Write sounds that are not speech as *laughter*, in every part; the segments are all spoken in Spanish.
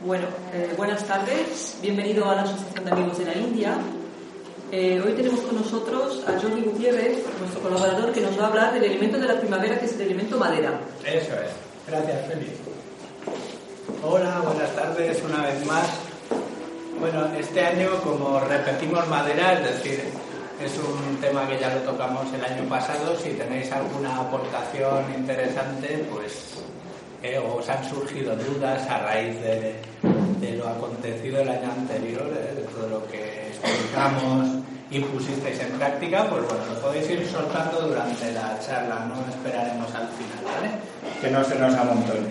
Bueno, eh, buenas tardes. Bienvenido a la Asociación de Amigos de la India. Eh, hoy tenemos con nosotros a Jordi Gutiérrez, nuestro colaborador, que nos va a hablar del elemento de la primavera, que es el elemento madera. Eso es. Gracias, Félix. Hola, buenas tardes una vez más. Bueno, este año, como repetimos madera, es decir, es un tema que ya lo tocamos el año pasado. Si tenéis alguna aportación interesante, pues eh, os han surgido dudas a raíz de, lo acontecido el año anterior, eh, de todo lo que explicamos y pusisteis en práctica, pues bueno, lo podéis ir soltando durante la charla, no esperaremos al final, ¿vale? Que no se nos amontone.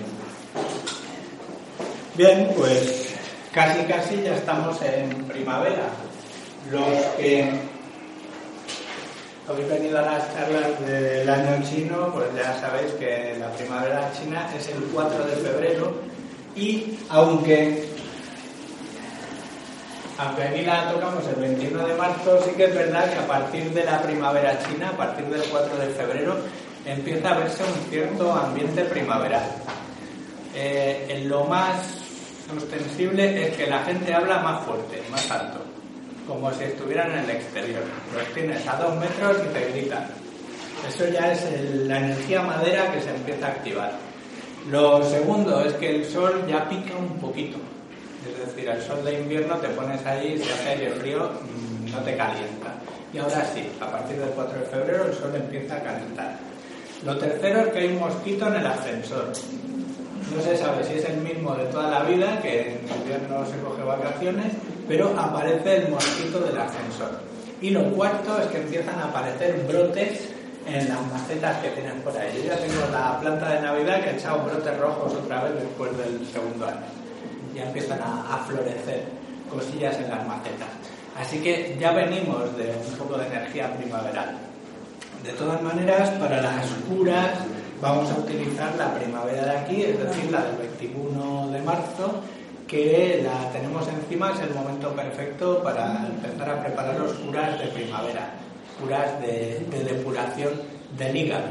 Bien, pues casi casi ya estamos en primavera. Los que habéis venido a las charlas del año chino, pues ya sabéis que la primavera china es el 4 de febrero y aunque aunque aquí la tocamos el 21 de marzo, sí que es verdad que a partir de la primavera china, a partir del 4 de febrero, empieza a verse un cierto ambiente primaveral. Eh, en lo más ostensible es que la gente habla más fuerte, más alto como si estuvieran en el exterior. Los tienes a dos metros y te gritan. Eso ya es la energía madera que se empieza a activar. Lo segundo es que el sol ya pica un poquito. Es decir, el sol de invierno te pones ahí, si hace aire frío, mm, no te calienta. Y ahora sí, a partir del 4 de febrero el sol empieza a calentar. Lo tercero es que hay un mosquito en el ascensor. No se sabe si es el mismo de toda la vida, que en invierno se coge vacaciones, pero aparece el mosquito del ascensor. Y lo cuarto es que empiezan a aparecer brotes en las macetas que tienen por ahí. Yo ya tengo la planta de Navidad que ha echado brotes rojos otra vez después del segundo año. Ya empiezan a, florecer cosillas en las macetas. Así que ya venimos de un poco de energía primaveral. De todas maneras, para las curas vamos a utilizar la primavera de aquí, es decir, la del 21 de marzo, que la tenemos encima, es el momento perfecto para empezar a preparar los curas de primavera, curas de, depuración del hígado.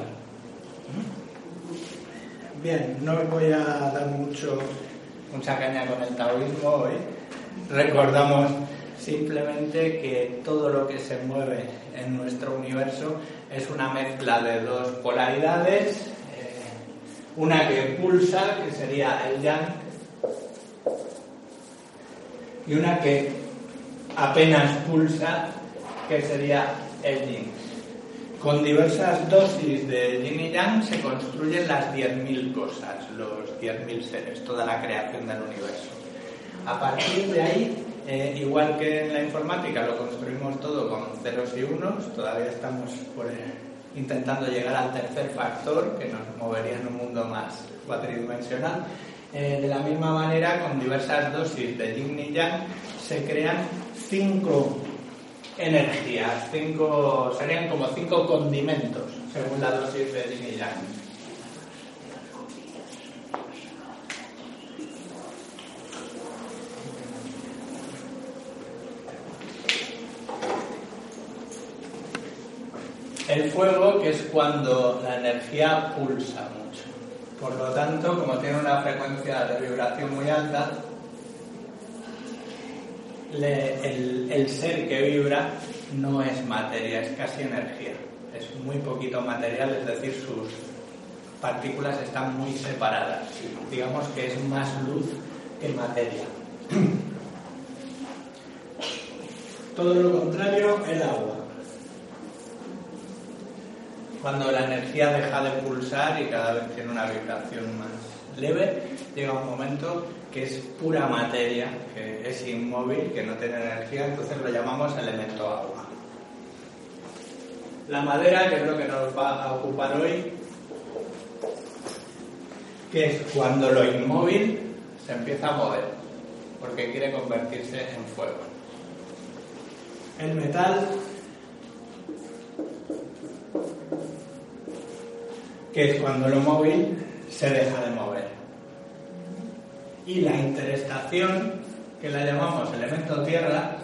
Bien, no os voy a dar mucho, mucha caña con el taoísmo hoy. Recordamos simplemente que todo lo que se mueve en nuestro universo es una mezcla de dos polaridades, eh, una que pulsa, que sería el yang, y una que apenas pulsa, que sería el yin. Con diversas dosis de yin y yang se construyen las 10.000 cosas, los 10.000 seres, toda la creación del universo. A partir de ahí, eh, igual que en la informática lo construimos todo con ceros y unos, todavía estamos intentando llegar al tercer factor que nos movería en un mundo más cuatridimensional. Eh, de la misma manera, con diversas dosis de yin y yang, se crean cinco energías, cinco, serían como cinco condimentos, según la dosis de yin y yang. El fuego, que es cuando la energía pulsa por lo tanto, como tiene una frecuencia de vibración muy alta, el, ser que vibra no es materia, es casi energía. Es muy poquito material, es decir, sus partículas están muy separadas. Digamos que es más luz que materia. *clears throat* Todo lo contrario, el agua cuando la energía deja de pulsar y cada vez tiene una vibración más leve, llega un momento que es pura materia, que es inmóvil, que no tiene energía, entonces lo llamamos elemento agua. La madera, que es lo que nos va a ocupar hoy, que es cuando lo inmóvil se empieza a mover, porque quiere convertirse en fuego. El metal, que es cuando lo móvil se deja de mover. Y la interestación, que la llamamos elemento tierra,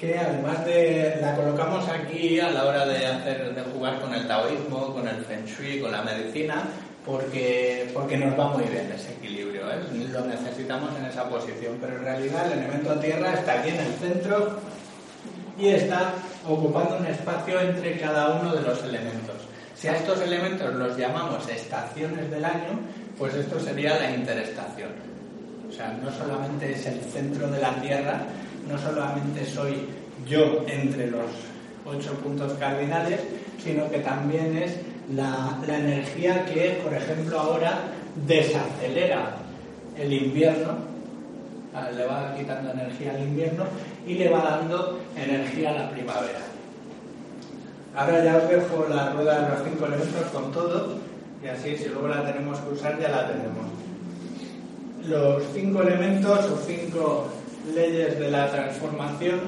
que además de la colocamos aquí a la hora de hacer de jugar con el taoísmo, con el feng shui, con la medicina, porque, porque nos va muy bien ese equilibrio, ¿eh? lo necesitamos en esa posición, pero en realidad el elemento tierra está aquí en el centro y está ocupando un espacio entre cada uno de los elementos. Si a estos elementos los llamamos estaciones del año, pues esto sería la interestación. O sea, no solamente es el centro de la Tierra, no solamente soy yo entre los ocho puntos cardinales, sino que también es la, energía que, por ejemplo, ahora desacelera el invierno, le va quitando energía al invierno y le va dando energía a la primavera. Ahora ya os dejo la rueda de los cinco elementos con todo y así si luego la tenemos que usar ya la tenemos. Los cinco elementos o cinco leyes de la transformación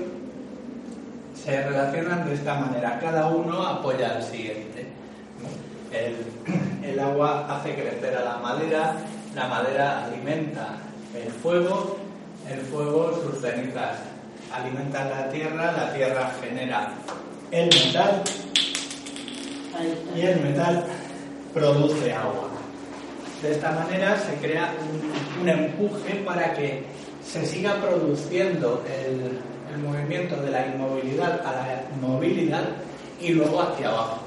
se relacionan de esta manera. Cada uno apoya al siguiente. El, el, agua hace crecer a la madera, la madera alimenta el fuego, el fuego sus cenizas alimenta la tierra, la tierra genera el metal y el metal produce agua. De esta manera se crea un, empuje para que se siga produciendo el, movimiento de la inmovilidad a la movilidad y luego hacia abajo.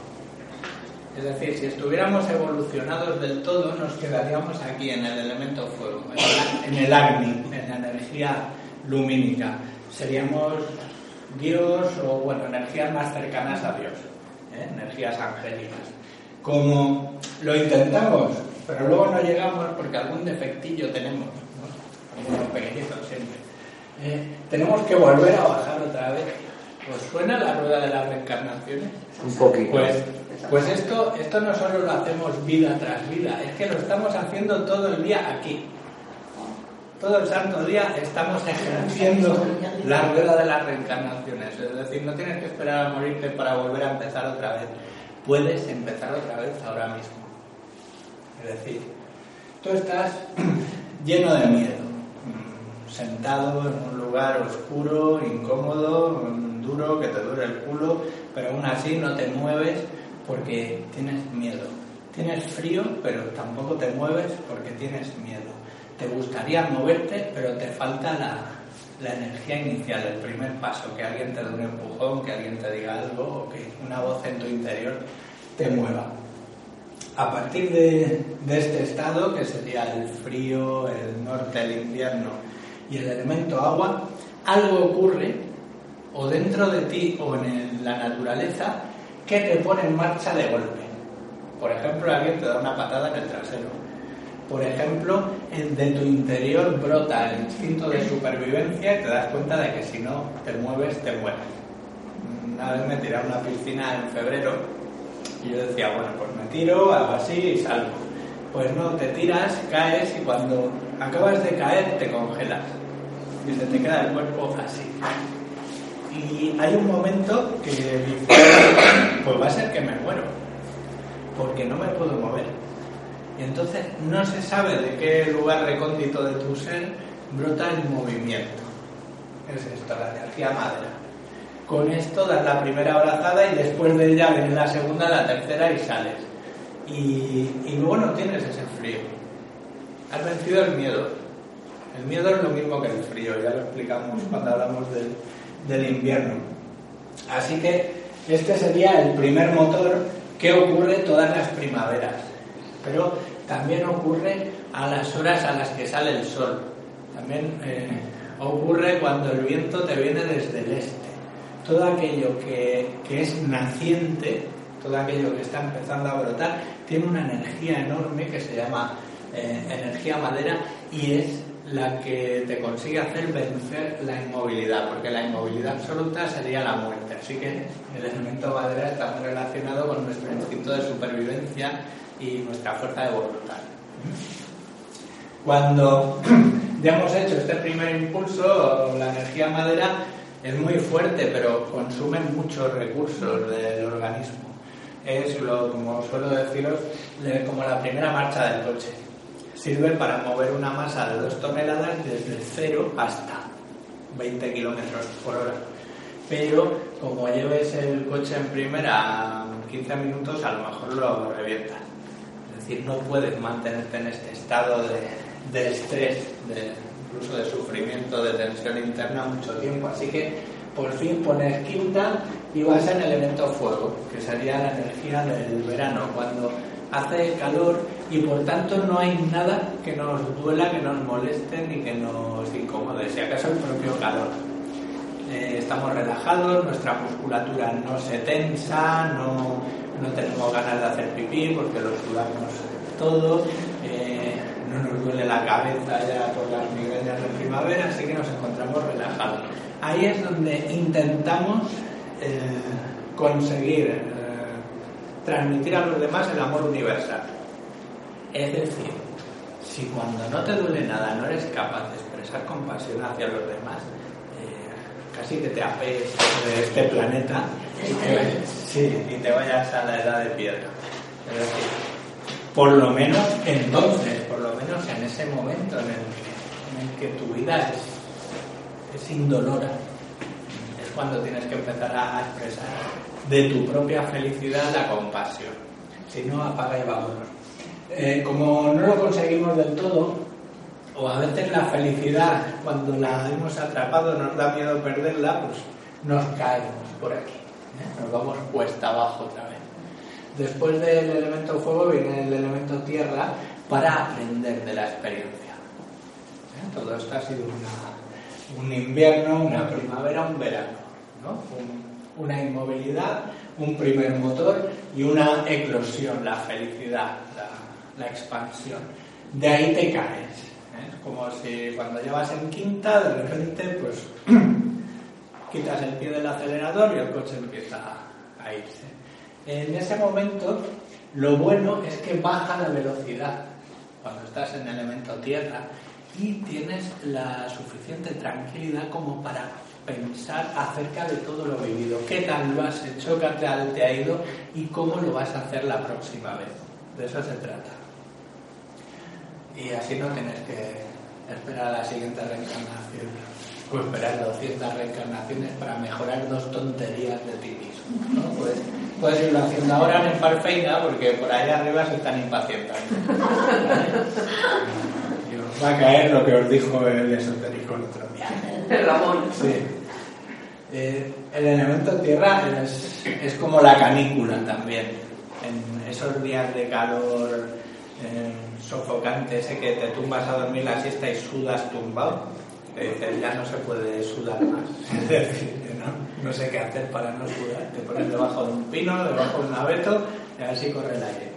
Es decir, si estuviéramos evolucionados del todo, nos quedaríamos aquí en el elemento fuego, en el Agni, en la energía lumínica. Seríamos Dios o, bueno, energías más cercanas a Dios, ¿eh? energías angélicas. Como lo intentamos, pero luego no llegamos porque algún defectillo tenemos como pequeñitos siempre. Eh, tenemos que volver a bajar otra vez. ¿Os suena la rueda de las reencarnaciones? Un poquito. Pues, pues esto, esto no solo lo hacemos vida tras vida, es que lo estamos haciendo todo el día aquí. Todo el santo día estamos ejerciendo la rueda de las reencarnaciones. Es decir, no tienes que esperar a morirte para volver a empezar otra vez. Puedes empezar otra vez ahora mismo. Es decir, tú estás *clears throat* lleno de miedo sentado en un lugar oscuro, incómodo, duro, que te dure el culo, pero aún así no te mueves porque tienes miedo. Tienes frío, pero tampoco te mueves porque tienes miedo. Te gustaría moverte, pero te falta la, energía inicial, el primer paso, que alguien te dé un empujón, que alguien te diga algo o que una voz en tu interior te mueva. A partir de, de este estado, que sería el frío, el norte, el invierno, y el elemento agua, algo ocurre o dentro de ti o en la naturaleza que te pone en marcha de golpe. Por ejemplo, alguien te da una patada en el trasero. Por ejemplo, de tu interior brota el instinto de supervivencia y te das cuenta de que si no te mueves, te mueres. Una vez me tiré a una piscina en febrero y yo decía, bueno, pues me tiro, hago así y salgo. Pues no, te tiras, caes y cuando acabas de caer te congelas y se te queda el cuerpo así. Y hay un momento que dices, pues va a ser que me muero, porque no me puedo mover. Y entonces no se sabe de qué lugar recóndito de tu ser brota el movimiento. Es esto, la energía madre. Con esto das la primera abrazada y después de ella viene la segunda, la tercera y sales y, luego no tienes ese frío. Has vencido el miedo. El miedo es lo mismo que el frío, ya lo explicamos cuando hablamos del, del invierno. Así que este sería el primer motor que ocurre todas las primaveras. Pero también ocurre a las horas a las que sale el sol. También eh, ocurre cuando el viento te viene desde el este. Todo aquello que, que es naciente todo aquello que está empezando a brotar, tiene una energía enorme que se llama eh, energía madera y es la que te consigue hacer vencer la inmovilidad, porque la inmovilidad absoluta sería la muerte. Así que el elemento madera está muy relacionado con nuestro instinto de supervivencia y nuestra fuerza de voluntad. Cuando *clears throat* ya hemos hecho este primer impulso, la energía madera es muy fuerte, pero consume muchos recursos del organismo. Es, lo, como suelo deciros, como la primera marcha del coche. Sirve para mover una masa de 2 toneladas desde cero hasta 20 kilómetros por hora. Pero como lleves el coche en primera 15 minutos, a lo mejor lo revientas. Decir, no puedes mantenerte en este estado de, de estrés, incluso de sufrimiento, de tensión interna mucho tiempo. Así que por fin pones quinta y vas en elemento fuego, que sería la energía del verano, cuando hace calor y por tanto no hay nada que nos duela, que nos moleste ni que nos incomode, si acaso el propio calor. Eh, estamos relajados, nuestra musculatura no se tensa, no, no tenemos ganas de hacer pipí porque lo sudamos todo. Eh, no nos duele la cabeza ya por las migrañas de primavera, así que nos encontramos relajados. Ahí es donde intentamos eh, conseguir eh, transmitir a los demás el amor universal. Es decir, si cuando no te duele nada no eres capaz de expresar compasión hacia los demás, casi que te apees de este planeta y te, sí, y te vayas a la edad de piedra. Es decir, por lo menos entonces, por lo menos en ese momento en el que, tu vida es, es indolora, es cuando tienes que empezar a expresar de tu propia felicidad la compasión. Si no, apaga y vámonos. Eh, como no lo conseguimos del todo, o a veces la felicidad, cuando la hemos atrapado, nos da miedo perderla, pues nos caemos por aquí. ¿eh? Nos vamos cuesta abajo otra vez. Después del elemento fuego viene el elemento tierra para aprender de la experiencia. ¿Eh? Todo esto ha sido un invierno, una primavera, un verano. una inmovilidad, un primer motor y una eclosión, la felicidad, la, expansión. De ahí te caes. ¿eh? Como si cuando llevas en quinta, de repente, pues *clears throat* quitas el pie del acelerador y el coche empieza a irse. En ese momento, lo bueno es que baja la velocidad cuando estás en elemento tierra y tienes la suficiente tranquilidad como para pensar acerca de todo lo vivido, qué tal lo has hecho, qué tal te ha ido y cómo lo vas a hacer la próxima vez. De eso se trata. Y así no tienes que esperar a la siguiente reencarnación o esperar 200 reencarnaciones para mejorar dos tonterías de ti mismo. ¿No? Pues, puedes irlo haciendo ahora en Parfeina porque por ahí arriba se están impacientando. *laughs* va a caer lo que os dijo el esotérico el otro día. El Ramón. Sí. Eh, el elemento tierra es, como la canícula también. En esos días de calor eh, sofocante, ese que te tumbas a dormir la siesta y sudas tumbado, te dices ya no se puede sudar más. *laughs* No sé qué hacer para no sudar. Te pones debajo de un pino, debajo de un abeto y a ver si corre el aire.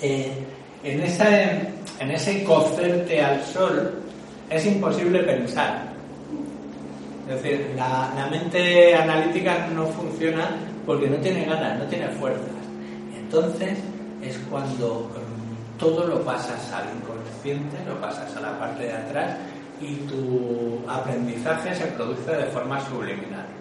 Eh, en, en ese cocerte al sol es imposible pensar. Es decir, la, la, mente analítica no funciona porque no tiene ganas, no tiene fuerzas. Entonces es cuando todo lo pasas al inconsciente, lo pasas a la parte de atrás y tu aprendizaje se produce de forma subliminal.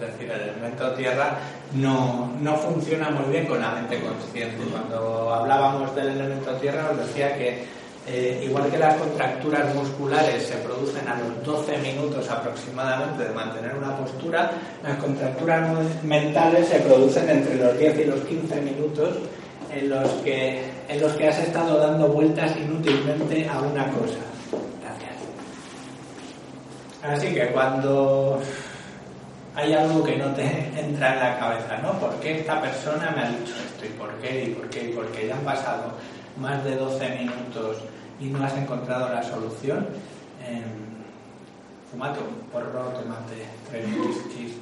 Es decir, el elemento tierra no, funciona muy bien con la mente consciente. Cuando hablábamos del elemento tierra os decía que eh, igual que las contracturas musculares se producen a los 12 minutos aproximadamente de mantener una postura, las contracturas mentales se producen entre los 10 y los 15 minutos en los que, en los que has estado dando vueltas inútilmente a una cosa. Así que cuando hay algo que no te *laughs* entra en la cabeza, ¿no? ¿Por qué esta persona me ha dicho esto? ¿Y por qué? ¿Y por qué? ¿Y por qué? Ya han pasado más de 12 minutos y no has encontrado la solución. Eh, fumate un porro, tomate tres whiskies,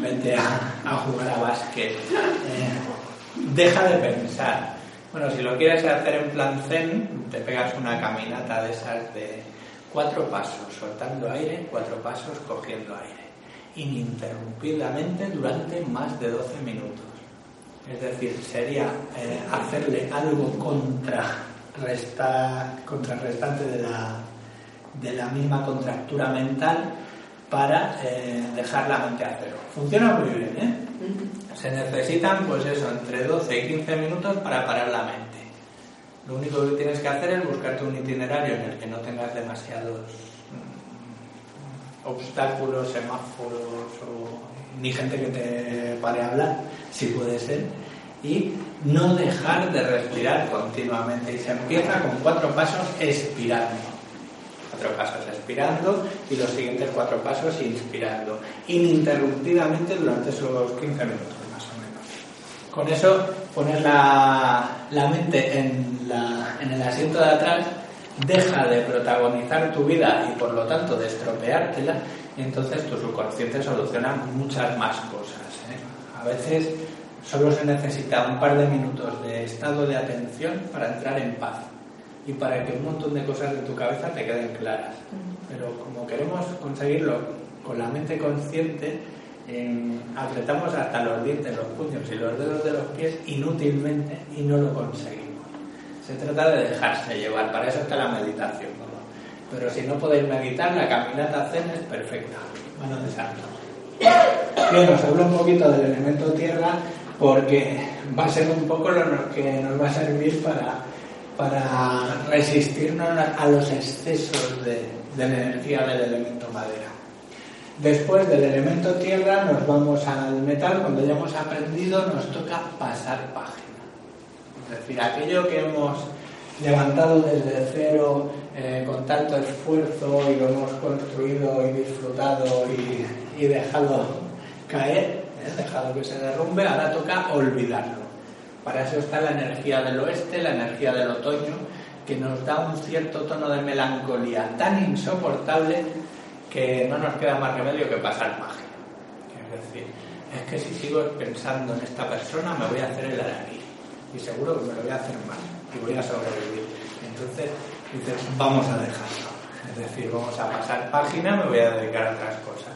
vete a, jugar a básquet. Eh, deja de pensar. Bueno, si lo quieres hacer en plan zen, te pegas una caminata de esas de cuatro pasos soltando aire, cuatro pasos cogiendo aire, ininterrumpidamente durante más de 12 minutos. Es decir, sería eh, hacerle algo contra contrarrestante de la, de la misma contractura mental para eh, dejar la mente a cero. Funciona muy bien, ¿eh? Se necesitan, pues eso, entre 12 y 15 minutos para parar la mente. Lo único que tienes que hacer es buscarte un itinerario en el que no tengas demasiados obstáculos, semáforos o ni gente que te pare a hablar, si puede ser, y no dejar de respirar continuamente. Y se empieza con cuatro pasos expirando. Cuatro pasos expirando y los siguientes cuatro pasos inspirando, ininterrumpidamente durante esos 15 minutos. Con eso pones la, mente en, en el asiento de atrás, deja de protagonizar tu vida y por lo tanto de estropeártela, entonces tu subconsciente soluciona muchas más cosas. ¿eh? A veces solo se necesita un par de minutos de estado de atención para entrar en paz y para que un montón de cosas de tu cabeza te queden claras. Pero como queremos conseguirlo con la mente consciente, apretamos hasta los dientes, los puños y los dedos de los pies inútilmente y no lo conseguimos. Se trata de dejarse llevar, para eso está la meditación. Pero si no podéis meditar, la caminata zen es perfecta. Mano de santo. Bien, os hablo un poquito del elemento tierra porque va a ser un poco lo que nos va a servir para, para resistirnos a los excesos de, la energía del elemento madera. Después del elemento tierra nos vamos al metal, cuando ya hemos aprendido nos toca pasar página. Es decir, aquello que hemos levantado desde cero eh, con tanto esfuerzo y lo hemos construido y disfrutado y, dejado caer, eh, dejado que se derrumbe, ahora toca olvidarlo. Para eso está la energía del oeste, la energía del otoño, que nos da un cierto tono de melancolía tan insoportable que no nos queda más remedio que pasar página. Es decir, es que si sigo pensando en esta persona me voy a hacer el araquí y seguro que me lo voy a hacer mal y voy a sobrevivir. Entonces dices, vamos a dejarlo. Es decir, vamos a pasar página, me voy a dedicar a otras cosas.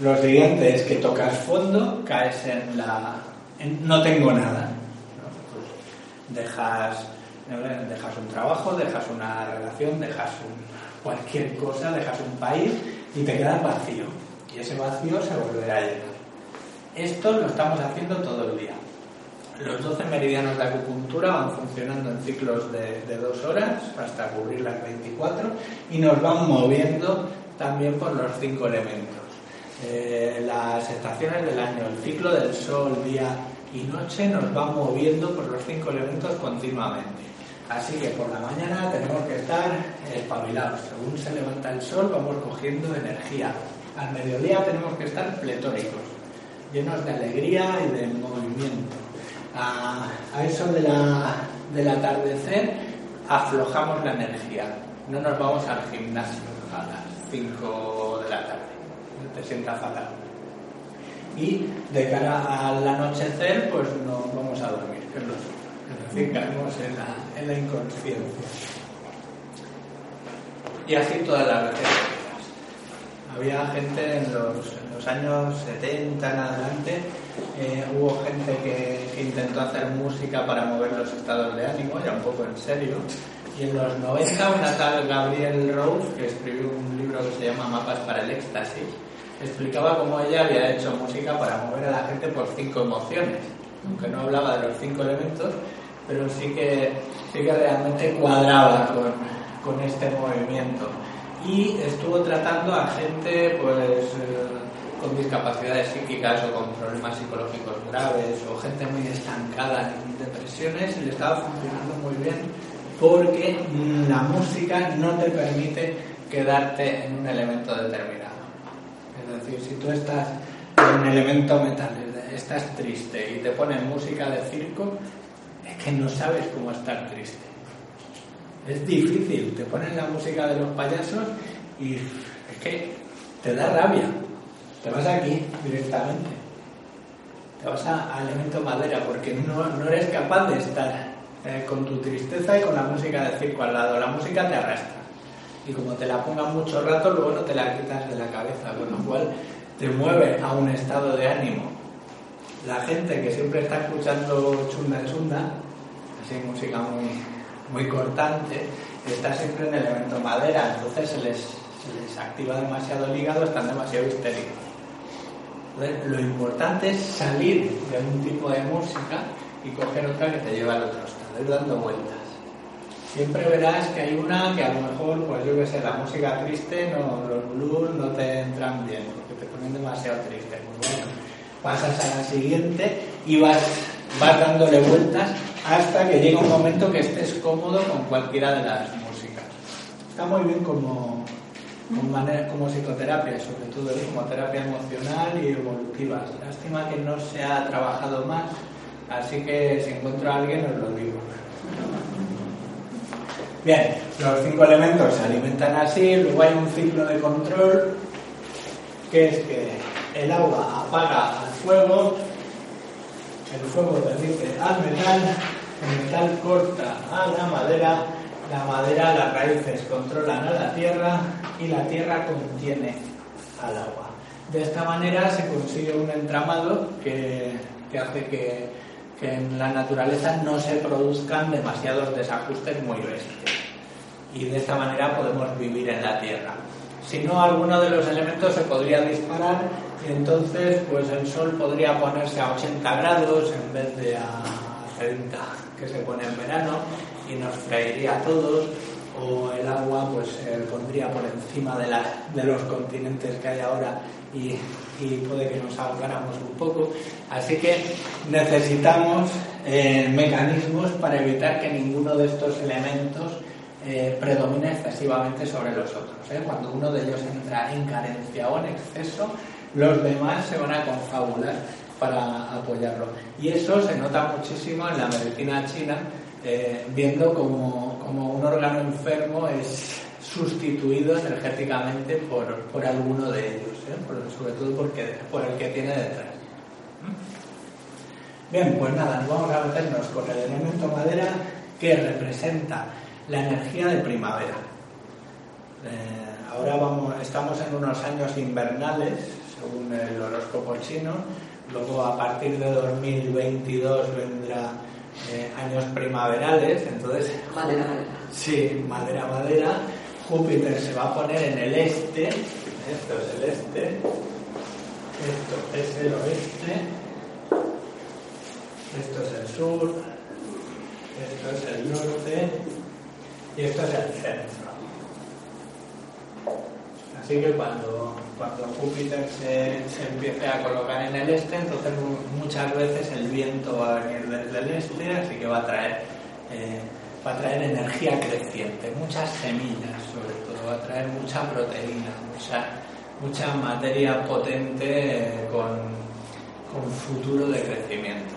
Lo siguiente es que tocas fondo, caes en la... no tengo nada. Pues dejas, dejas un trabajo, dejas una relación, dejas cualquier cosa, dejas un país y te quedas vacío. Y ese vacío se volverá a llenar. Esto lo estamos haciendo todo el día. Los 12 meridianos de acupuntura van funcionando en ciclos de, dos horas hasta cubrir las 24 y nos van moviendo también por los cinco elementos. Eh, las estaciones del año, el ciclo del sol, día y noche nos van moviendo por los cinco elementos continuamente. Así que por la mañana tenemos que estar espabilados. Según se levanta el sol, vamos cogiendo energía. Al mediodía tenemos que estar pletóricos, llenos de alegría y de movimiento. A, eso de la, del atardecer aflojamos la energía. No nos vamos al gimnasio a las 5 de la tarde. Te sienta fatal. Y de cara al anochecer, pues nos vamos a dormir, que es lo en la, en la inconsciencia. Y así todas las veces. Había gente en los, años 70 en adelante, eh, hubo gente que, intentó hacer música para mover los estados de ánimo, ya un poco en serio. Y en los 90 una tal Gabriel Rose, que escribió un libro que se llama Mapas para el Éxtasis, explicaba cómo ella había hecho música para mover a la gente por cinco emociones, aunque no hablaba de los cinco elementos, pero sí que, sí que realmente cuadraba con, con este movimiento. Y estuvo tratando a gente pues, eh, con discapacidades psíquicas o con problemas psicológicos graves o gente muy estancada en depresiones le estaba funcionando muy bien porque la música no te permite quedarte en un elemento determinado. Es decir, si tú estás en un elemento metal, estás triste y te ponen música de circo, es que no sabes cómo estar triste. Es difícil, te ponen la música de los payasos y es que te da rabia. Te vas aquí directamente. Te vas a, elemento madera porque no, eres capaz de estar eh, con tu tristeza y con la música de circo al lado. La música te arrastra. y como te la pongan mucho rato, luego no te la quitas de la cabeza, con lo cual te mueve a un estado de ánimo. La gente que siempre está escuchando chunda chunda, así música muy, muy cortante, está siempre en el elemento madera, entonces se les, se les activa demasiado el hígado, están demasiado histéricos. Lo importante es salir de un tipo de música y coger otra que te lleva al otro estado, ir dando vueltas. Siempre verás que hay una que a lo mejor, pues yo que sé, la música triste, no, los blues no te entran bien, porque te ponen demasiado triste. Pues bueno, pasas a la siguiente y vas, vas dándole vueltas hasta que llega un momento que estés cómodo con cualquiera de las músicas. Está muy bien como, como, manera, como psicoterapia, sobre todo como terapia emocional y evolutiva. Lástima que no se ha trabajado más, así que si encuentro a alguien os lo digo. Bien, los cinco elementos se alimentan así, luego hay un ciclo de control, que es que el agua apaga al fuego, el fuego permite al metal, el metal corta a la madera, la madera, las raíces controlan a la tierra y la tierra contiene al agua. De esta manera se consigue un entramado que, que hace que, en la naturaleza no se produzcan demasiados desajustes muy bestias. Y de esta manera podemos vivir en la tierra. Si no, alguno de los elementos se podría disparar y entonces pues el sol podría ponerse a 80 grados en vez de a 30 que se pone en verano y nos freiría a todos o el agua pues pondría por encima de, la, de los continentes que hay ahora y, y, puede que nos ahogáramos un poco. Así que necesitamos eh, mecanismos para evitar que ninguno de estos elementos eh, predomine excesivamente sobre los otros. ¿eh? Cuando uno de ellos entra en carencia o en exceso, los demás se van a confabular para apoyarlo. Y eso se nota muchísimo en la medicina china, eh, viendo como, como, un órgano enfermo es sustituido energéticamente por, por alguno de ellos, ¿eh? sobre todo porque, por el que tiene detrás. Bien, pues nada, vamos a meternos con el elemento madera que representa la energía de primavera. Eh, ahora vamos, estamos en unos años invernales, según el horóscopo chino, luego a partir de 2022 vendrá eh, años primaverales, entonces... Madera, madera. Sí, madera, madera. Júpiter se va a poner en el este, esto es el este, esto es el oeste, esto es el sur, esto es el norte y esto es el centro. Así que cuando, cuando Júpiter se, empiece a colocar en el este, entonces muchas veces el viento va a venir desde el este, así que va a traer, eh, va a traer energía creciente, muchas semillas sobre todo, va a traer mucha proteína, mucha, mucha materia potente eh, con, con futuro de crecimiento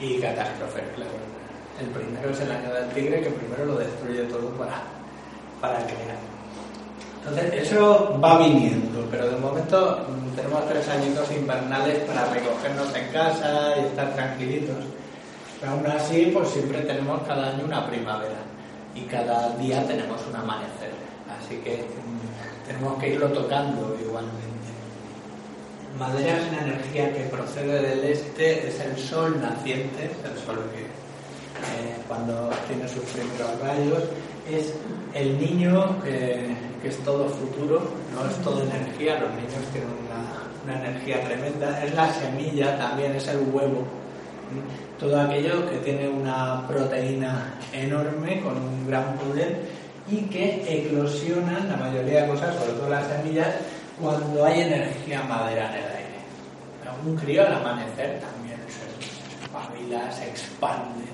y catástrofe, claro. El primero es el año del tigre que primero lo destruye todo para, para crear. Entonces, eso va viniendo, pero de momento tenemos tres añitos invernales para recogernos en casa y estar tranquilitos. Pero aún así, pues siempre tenemos cada año una primavera y cada día tenemos un amanecer. Así que mmm, tenemos que irlo tocando igualmente. Madera es una energía que procede del este, es el sol naciente, el sol que eh, cuando tiene sus primeros rayos, es el niño que, es todo futuro, no es todo energía, los niños tienen una, una, energía tremenda, es la semilla también, es el huevo, todo aquello que tiene una proteína enorme con un gran poder y que eclosionan la mayoría de cosas, sobre todo las semillas, cuando hay energía madera en el aire. Un crío al amanecer también se espabila, se expande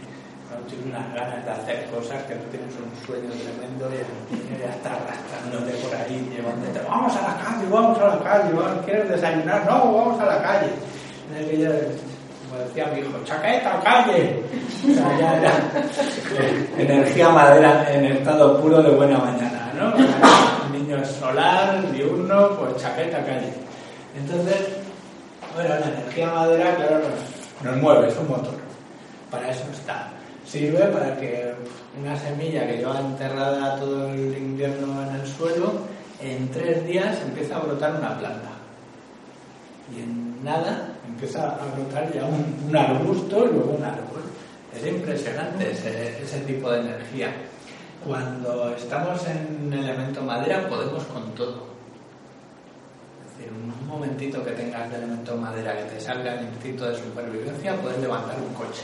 no tienes unas ganas de hacer cosas que tú tienes un sueño tremendo y ya está arrastrándote por ahí, llevándote, vamos a la calle, vamos a la calle, vamos, ¿quieres desayunar? No, vamos a la calle. En como decía mi hijo, chaqueta, calle. O era energía madera en estado puro de buena mañana, ¿no? El niño es solar, diurno, pues chaqueta, calle. Entonces, bueno, la energía madera, claro, nos, nos mueve, es un motor. Para eso está sirve para que una semilla que lleva enterrada todo el invierno en el suelo, en tres días empieza a brotar una planta. Y en nada empieza a brotar ya un, arbusto y luego un árbol. Es impresionante ese, tipo de energía. Cuando estamos en elemento madera podemos con todo. Es decir, un momentito que tengas de elemento madera que te salga el instinto de supervivencia, puedes levantar un coche.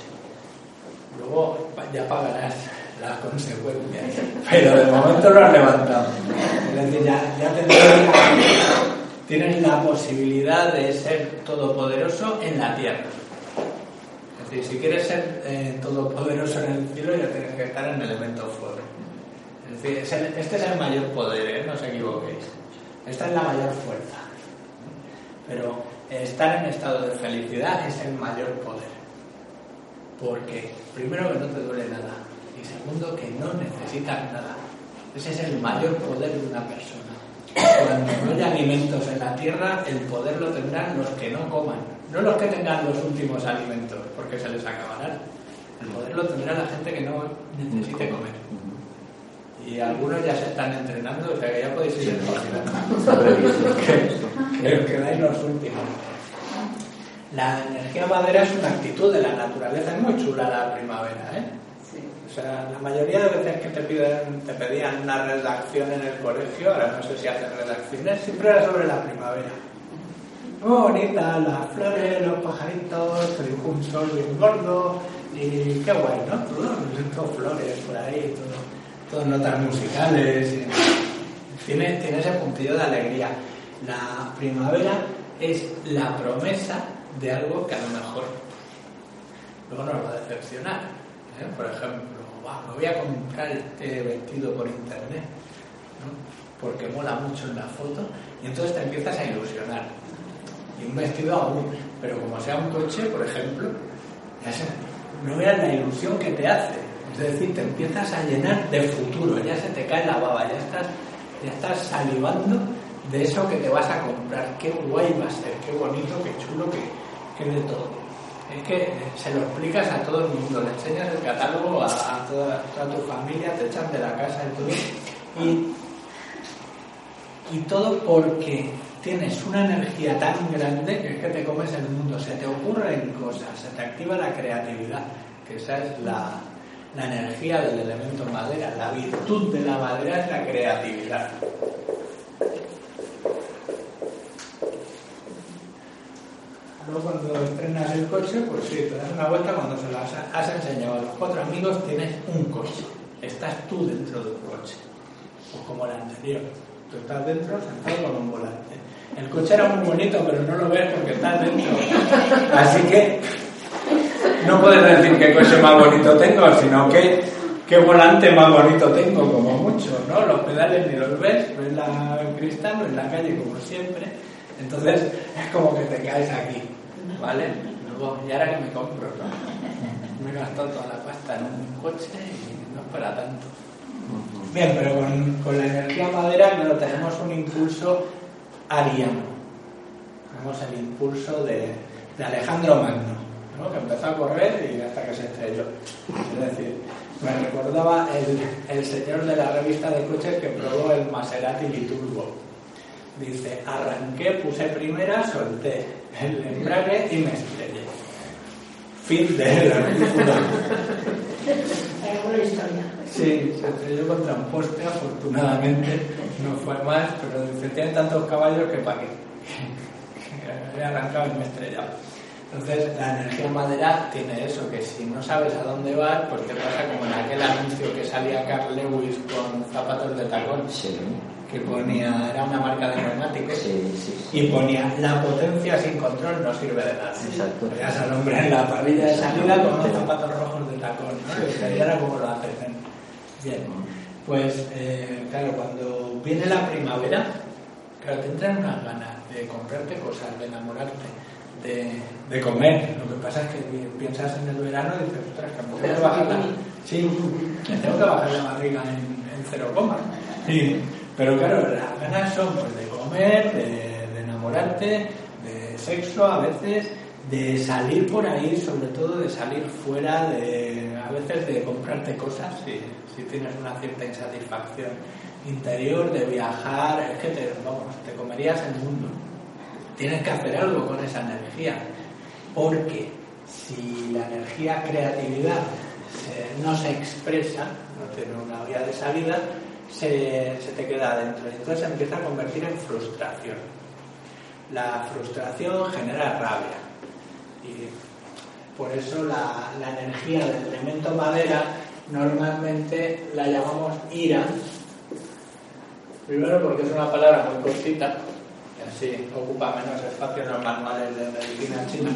Luego ya pagarás las consecuencias. Pero de momento lo has levantado. Es decir, ya, tienes la posibilidad de ser todopoderoso en la tierra. Es decir, si quieres ser eh, todopoderoso en el cielo, ya tienes que estar en el elemento fuego. Es decir, este es el mayor poder, ¿eh? no os equivoquéis. Esta es la mayor fuerza. Pero estar en estado de felicidad es el mayor poder. Porque, primero, que no te duele nada. Y segundo, que no necesitas nada. Ese es el mayor poder de una persona. Cuando no haya alimentos en la tierra, el poder lo tendrán los que no coman. No los que tengan los últimos alimentos, porque se les acabarán. El poder lo tendrá la gente que no necesite comer. Y algunos ya se están entrenando, o sea que ya podéis ir *laughs* que, que dais los últimos. La energía madera es una actitud de la naturaleza, es muy chula la primavera, ¿eh? O sea, la mayoría de veces que te, piden, te pedían una redacción en el colegio, ahora no sé si hacen redacciones, siempre era sobre la primavera. Muy bonita, las flores, los pajaritos, un sol bien gordo, y qué guay, ¿no? Todo, flores por ahí, todo, notas musicales. Tiene, tiene ese puntillo de alegría. La primavera es la promesa de algo que a lo mejor luego nos va a decepcionar. ¿eh? Por ejemplo, me voy a comprar este vestido por internet, porque mola mucho en la foto, y entonces te empiezas a ilusionar. Y un vestido aún, pero como sea un coche, por ejemplo, no veas la ilusión que te hace. Es decir, te empiezas a llenar de futuro, ya se te cae la baba, ya estás, ya estás salivando de eso que te vas a comprar. Qué guay va a ser, qué bonito, qué chulo, qué, qué de todo. Es que se lo explicas a todo el mundo, le enseñas el catálogo a, toda, tu familia, te echan de la casa y todo. Y, y todo porque tienes una energía tan grande que es que te comes el mundo, se te ocurren cosas, se te activa la creatividad, que esa es la, la energía del elemento madera, la virtud de la madera es la creatividad. Luego cuando estrenas el coche, pues sí, te das una vuelta cuando se lo has, enseñado a los cuatro amigos, tienes un coche. Estás tú dentro del coche. Pues como el anterior. Tú estás dentro sentado con un volante. El coche era muy bonito, pero no lo ves porque estás dentro. Así que no puedes decir qué coche más bonito tengo, sino que qué volante más bonito tengo, como mucho, ¿no? Los pedales ni los ves, ves la, cristal, ves la calle como siempre. Entonces es como que te caes aquí. ¿Vale? Luego, ¿y ahora que me compro? ¿no? *laughs* Me he gastado toda la pasta en un coche y no es para tanto. Bien, pero con, con la energía madera claro, tenemos un impulso ariano. Tenemos el impulso de, de Alejandro Magno, ¿no? que empezó a correr y hasta que se estrelló. Es decir, me recordaba el, el señor de la revista de coches que probó el Maserati Biturbo. Dice, arranqué, puse primera, solté el embrague y me estrellé. Fin de la película. historia. Sí, se estrelló contra un poste, afortunadamente no fue más, pero dice, tiene tantos caballos que para qué. He arrancado y me he estrellado. Entonces, la energía madera tiene eso, que si no sabes a dónde vas, pues te pasa como en aquel anuncio que salía Carl Lewis con zapatos de tacón. Sí que ponía, era una marca de neumáticos, y ponía la potencia sin control no sirve de nada. Exacto. Veías al hombre en la parrilla de salida con unos zapatos rojos de tacón, ¿no? Y era como lo hacen. Bien, pues eh, claro, cuando viene la primavera, claro, te entran unas ganas de comprarte cosas, de enamorarte, de, de, comer. Lo que pasa es que piensas en el verano y dices, ostras, que me tengo que bajar la, sí, me tengo que bajar la barriga en, en cero coma. Sí. Pero claro, las ganas son pues, de comer, de, enamorarte, de sexo a veces, de salir por ahí, sobre todo de salir fuera, de a veces de comprarte cosas, si, si tienes una cierta insatisfacción interior, de viajar, es que te, vamos, te comerías el mundo. Tienes que hacer algo con esa energía, porque si la energía creatividad no se expresa, no tiene una vía de salida, se, te queda adentro. Y entonces se empieza a convertir en frustración. La frustración genera rabia. Y por eso la, la energía del elemento madera normalmente la llamamos ira. Primero porque es una palabra muy cortita, así ocupa menos espacio en los manuales de medicina china,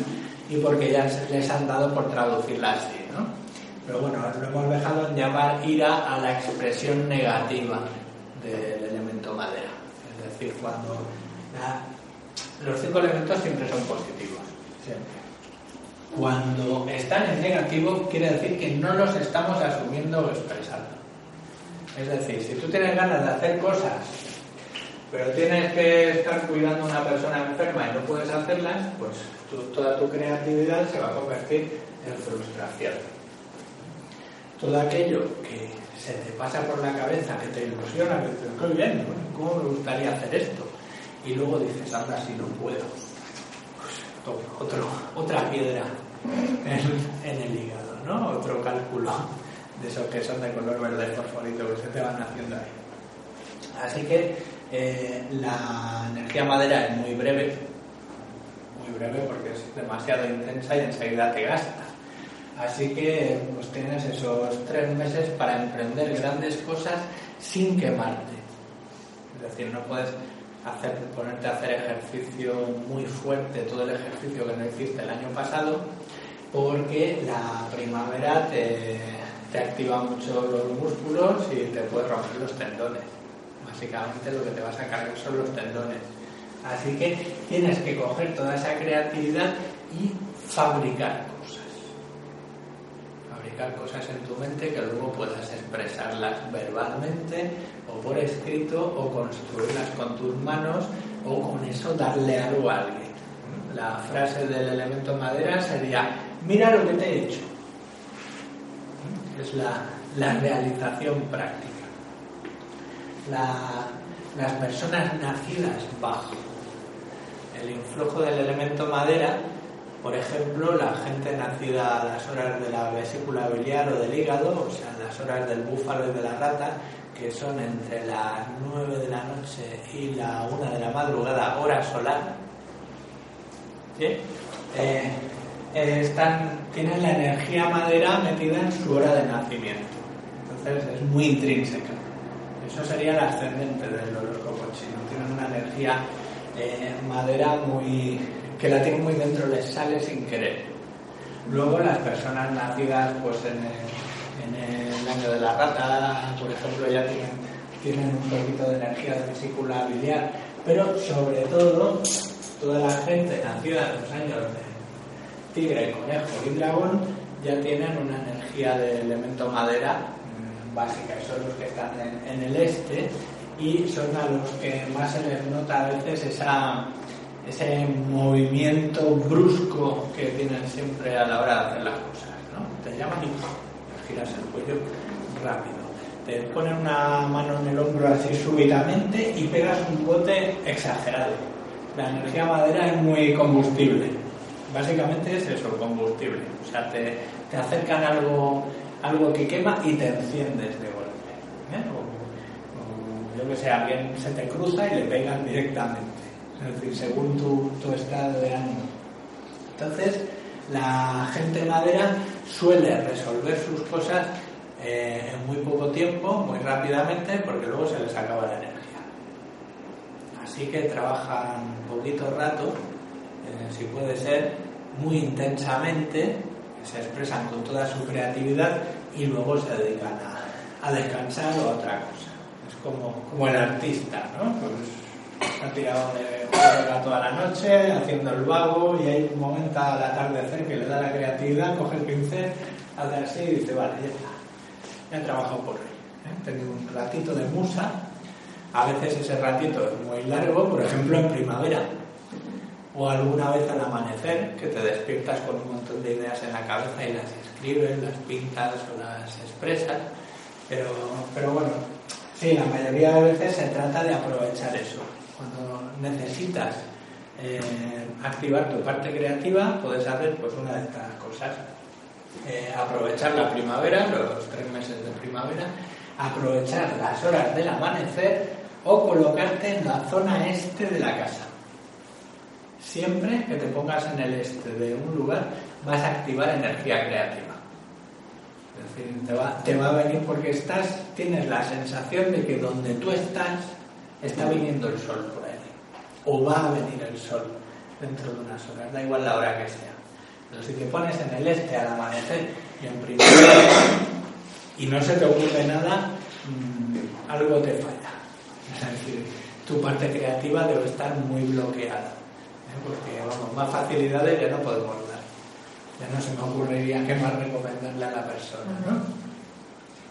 y porque ya les han dado por traducirla así, ¿no? Pero bueno, lo hemos dejado en llamar ira a la expresión negativa del elemento madera. Es decir, cuando los cinco elementos siempre son positivos. Cuando están en negativo, quiere decir que no los estamos asumiendo o expresando. Es decir, si tú tienes ganas de hacer cosas, pero tienes que estar cuidando a una persona enferma y no puedes hacerlas, pues toda tu creatividad se va a convertir en frustración. Todo aquello que se te pasa por la cabeza, que te ilusiona, que te estoy bien, ¿cómo me gustaría hacer esto? Y luego dices, ahora si no puedo. Pues, otra piedra en, en el hígado, ¿no? Otro cálculo de esos que son de color verde fosforito que se te van haciendo ahí. Así que eh, la energía madera es muy breve, muy breve porque es demasiado intensa y enseguida te gasta. Así que pues tienes esos tres meses para emprender grandes cosas sin quemarte. Es decir, no puedes hacer, ponerte a hacer ejercicio muy fuerte, todo el ejercicio que no hiciste el año pasado, porque la primavera te, activa mucho los músculos y te puede romper los tendones. Básicamente lo que te vas a cargar son los tendones. Así que tienes que coger toda esa creatividad y fabricar. Fabricar cosas en tu mente que luego puedas expresarlas verbalmente o por escrito o construirlas con tus manos o con eso darle algo a alguien. La frase del elemento madera sería, mira lo que te he hecho. Es la, la realización práctica las personas nacidas bajo el influjo del elemento madera, por ejemplo, la gente nacida a las horas de la vesícula biliar o del hígado, o sea, las horas del búfalo y de la rata, que son entre las 9 de la noche y la 1 de la madrugada, hora solar, eh, eh, están, tienen la energía madera metida en su hora de nacimiento. Entonces es muy intrínseca. Eso sería el ascendente del horóscopo chino. Tienen una energía eh, madera muy que la tienen muy dentro, les sale sin querer. Luego las personas nacidas pues en el, año de la rata, por ejemplo, ya tienen, tienen un poquito de energía de vesícula biliar, pero sobre todo toda la gente nacida en los años de tigre, conejo y dragón ya tienen una energía de elemento madera básicas, son los que están en, el este y son a los que más se les nota a veces esa, ese movimiento brusco que tienen siempre a la hora de hacer las cosas. ¿no? Te llaman y giras el cuello rápido. Te ponen una mano en el hombro así súbitamente y pegas un bote exagerado. La energía madera es muy combustible. Básicamente es eso, combustible. O sea, te, te acercan algo algo que quema y te enciendes de golpe. ¿eh? O, yo que sé, alguien se te cruza y le pegan directamente. Es decir, según tu, tu estado de ánimo. Entonces, la gente madera suele resolver sus cosas eh, en muy poco tiempo, muy rápidamente, porque luego se les acaba la energía. Así que trabajan poquito rato, eh, si puede ser, muy intensamente, se expresan con toda su creatividad y luego se dedican a, a descansar o a otra cosa. Es como, como el artista, ¿no? Pues ha tirado de juega toda la noche haciendo el vago y hay un momento al atardecer que le da la creatividad, coge el pincel, hace así y dice, vale, ya está. Ya he por hoy. ¿eh? He tenido un ratito de musa. A veces ese ratito es muy largo, por ejemplo en primavera o alguna vez al amanecer, que te despiertas con un montón de ideas en la cabeza y las escribes, las pintas o las expresas. Pero, pero bueno, sí, la mayoría de veces se trata de aprovechar eso. Cuando necesitas eh, activar tu parte creativa, puedes hacer pues una de estas cosas. Eh, aprovechar la primavera, los tres meses de primavera, aprovechar las horas del amanecer o colocarte en la zona este de la casa. Siempre que te pongas en el este de un lugar vas a activar energía creativa. Es decir, te va, te va a venir porque estás, tienes la sensación de que donde tú estás está viniendo el sol por ahí. O va a venir el sol dentro de unas horas, da igual la hora que sea. Pero si te pones en el este al amanecer y en primavera y no se te ocurre nada, mm, algo te falla. Es decir, tu parte creativa debe estar muy bloqueada. ¿eh? Porque, vamos, más facilidades ya no podemos dar. Ya no se me ocurriría qué más recomendarle a la persona, ¿no?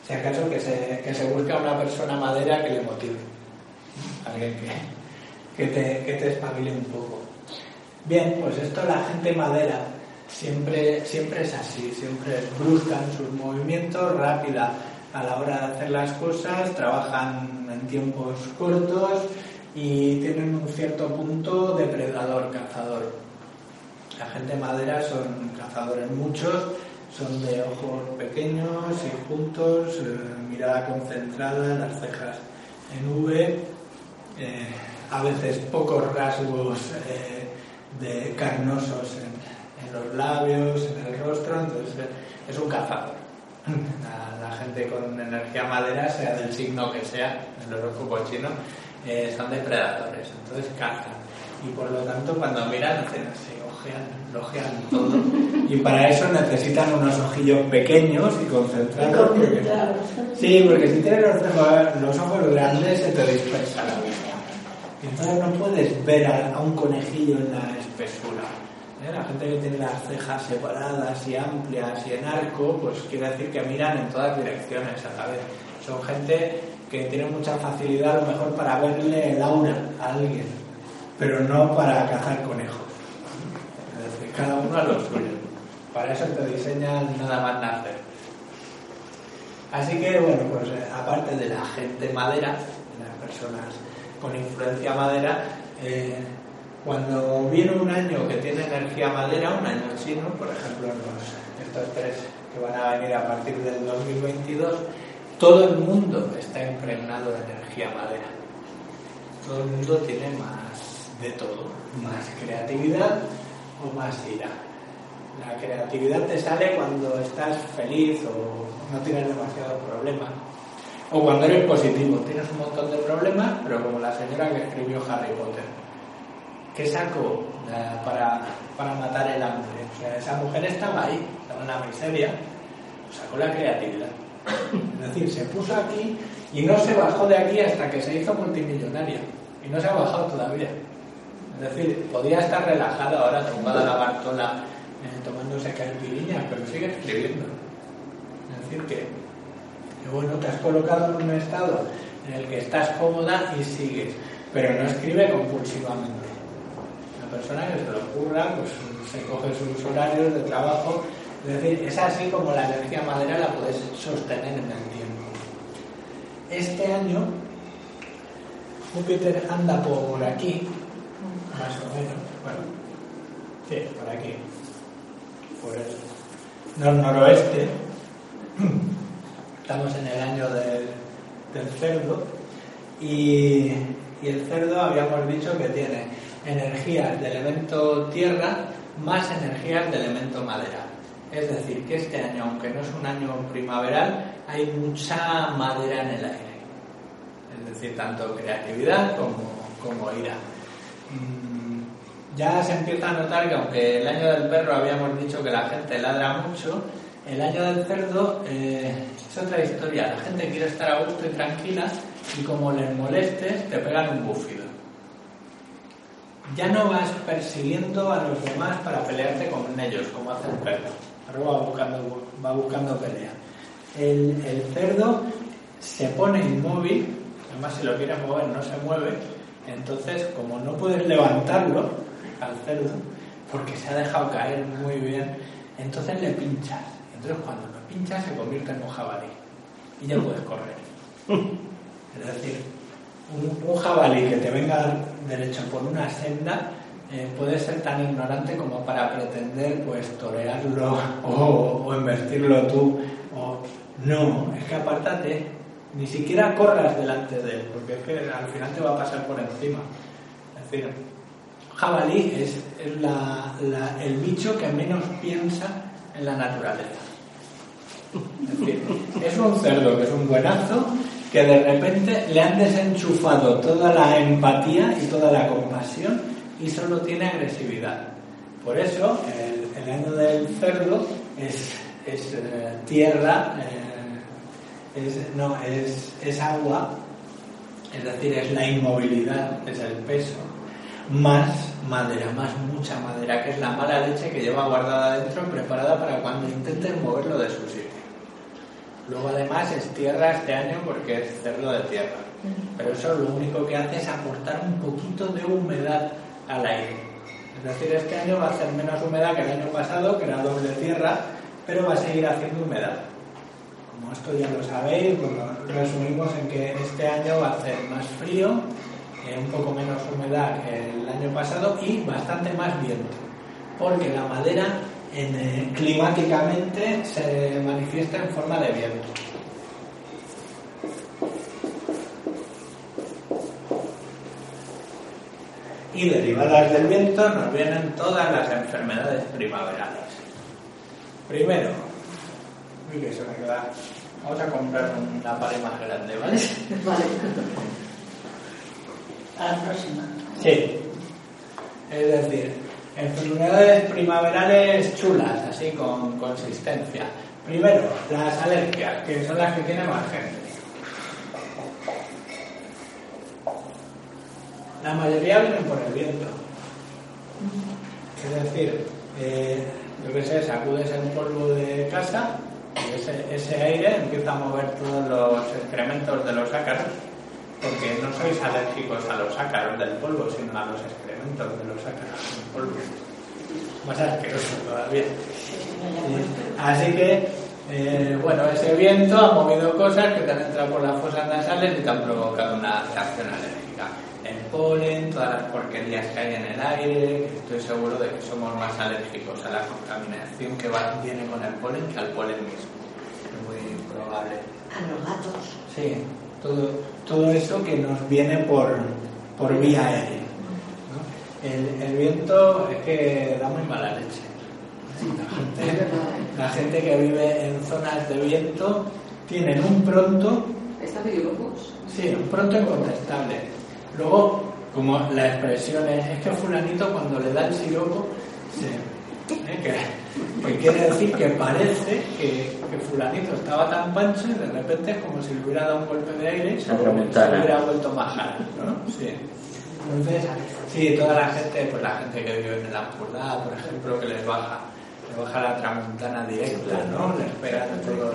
Si acaso que se, que se busque a una persona madera que le motive. Alguien que, que, te, que te espabile un poco. Bien, pues esto la gente madera siempre, siempre es así, siempre es brusca en sus movimientos, rápida a la hora de hacer las cosas, trabajan en tiempos cortos y tienen un cierto punto depredador-cazador. La gente madera son cazadores muchos, son de ojos pequeños y juntos, eh, mirada concentrada, las cejas en V, eh, a veces pocos rasgos eh, de carnosos en, los labios, en el rostro, entonces es un cazador. La, gente con energía madera, sea del signo que sea, el horóscopo chino, eh, son depredadores, entonces cazan. Y por lo tanto, cuando miran, hacen así, ojean, ojean todo. Y para eso necesitan unos ojillos pequeños y concentrados. sí, porque si tienes los, los ojos grandes, se te dispersa la vista. Entonces no puedes ver a un conejillo en la espesura. ¿eh? La gente que tiene las cejas separadas y amplias y en arco, pues quiere decir que miran en todas direcciones a la vez. Son gente que tiene mucha facilidad a lo mejor para verle el aura a alguien, pero no para cazar conejos. Es decir, cada uno a lo suyo. Para eso te diseñan nada más nacer. Así que, bueno, pues eh, aparte de la gente madera, de las personas con influencia madera, eh, cuando viene un año que tiene energía madera, un año chino, por ejemplo, estos tres que van a venir a partir del 2022, todo el mundo está impregnado de energía madera. Todo el mundo tiene más de todo, más creatividad o más ira. La creatividad te sale cuando estás feliz o no tienes demasiados problemas. O cuando eres positivo, tienes un montón de problemas, pero como la señora que escribió Harry Potter ¿qué sacó eh, para, para, matar el hambre? O sea, esa mujer estaba ahí, estaba en la miseria, sacó la creatividad. Es decir, se puso aquí y no se bajó de aquí hasta que se hizo multimillonaria. Y no se ha bajado todavía. Es decir, podía estar relajada ahora, tumbada la Bartola, eh, tomándose caipirinhas, pero sigue escribiendo. Es decir, que, bueno, te has colocado en un estado en el que estás cómoda y sigues, pero no escribe compulsivamente persona que se le ocurra, pues se coge sus horarios de trabajo. Es decir, es así como la energía madera la puedes sostener en el tiempo. Este año Júpiter anda por aquí, más o menos, bueno, sí, por aquí, por el noroeste. *clears throat* Estamos en el año del, del cerdo y, el cerdo habíamos dicho que tiene energías de elemento tierra más energías de elemento madera. Es decir, que este año, aunque no es un año primaveral, hay mucha madera en el aire. Es decir, tanto creatividad como, como ira. Mm, ya se empieza a notar que aunque el año del perro habíamos dicho que la gente ladra mucho, el año del cerdo eh, es otra historia. La gente quiere estar a gusto y tranquila y como les molestes te pegan un bufido ya no vas persiguiendo a los demás para pelearte con ellos, como hace el perro. Ahora va buscando, va buscando pelea. El, el cerdo se pone inmóvil, además si lo quieres mover no se mueve, entonces como no puedes levantarlo, al cerdo porque se ha dejado caer muy bien. Entonces le pinchas. Entonces cuando pinchas se convierte en un jabalí y ya puedes correr. *laughs* Es decir, un, jabalí que te venga derecho por una senda eh, puede ser tan ignorante como para pretender pues torearlo *laughs* o, o invertirlo tú. O, no, es que apártate, ni siquiera corras delante de él, porque es que al final te va a pasar por encima. Es decir, jabalí es, el bicho que menos piensa en la naturaleza. *laughs* Es un cerdo que es un buenazo, que de repente le han desenchufado toda la empatía y toda la compasión y solo tiene agresividad. Por eso el, año del cerdo es, eh, tierra, eh, es, no, es agua, es decir, es la inmovilidad, es el peso, más madera, más mucha madera, que es la mala leche que lleva guardada dentro, preparada para cuando intenten moverlo de su sitio. Luego además es tierra este año porque es cerdo de tierra. Pero eso lo único que hace es aportar un poquito de humedad al aire. Es decir, este año va a ser menos humedad que el año pasado, que era doble tierra, pero va a seguir haciendo humedad. Como esto ya lo sabéis, pues resumimos en que este año va a ser más frío, eh, un poco menos humedad que el año pasado y bastante más viento, porque la madera eh, climáticamente se manifiesta en forma de viento. Y derivadas del viento nos vienen todas las enfermedades primaverales. Primero, que se me queda. Vamos a comprar una pared más grande, ¿vale? *laughs* Vale. A la próxima. Sí. Es decir, Enfermedades primaverales chulas, así con consistencia. Primero, las alergias, que son las que tiene más gente. La mayoría vienen por el viento. Es decir, eh, yo que sé, sacudes el polvo de casa y ese, ese aire empieza a mover todos los excrementos de los ácaros porque no sois alérgicos a los ácaros del polvo, sino a los excrementos de los ácaros del polvo. Más asqueroso todavía. Así que, eh, bueno, ese viento ha movido cosas que te han entrado por las fosas nasales y te han provocado una reacción alérgica. El polen, todas las porquerías que hay en el aire, estoy seguro de que somos más alérgicos a la contaminación que va, viene con el polen que al polen mismo. Es muy probable. A los gatos. Sí, todo, todo eso que nos viene por, por vía aérea. El, viento es que da muy mala leche. La gente, que vive en zonas de viento tienen un pronto. ¿Está medio locos? Sí, un pronto incontestable. Luego, como la expresión es, es que fulanito cuando le da el siroco ¿eh? que, quiere decir que parece que, fulanito estaba tan pancho y de repente es como si le hubiera dado un golpe de aire y se, hubiera vuelto majara, ¿no? Sí. Entonces, sí, toda la gente, pues la gente que vive en la Ampurdá, por ejemplo, que les baja, les baja la tramontana directa, ¿no? Les pega todo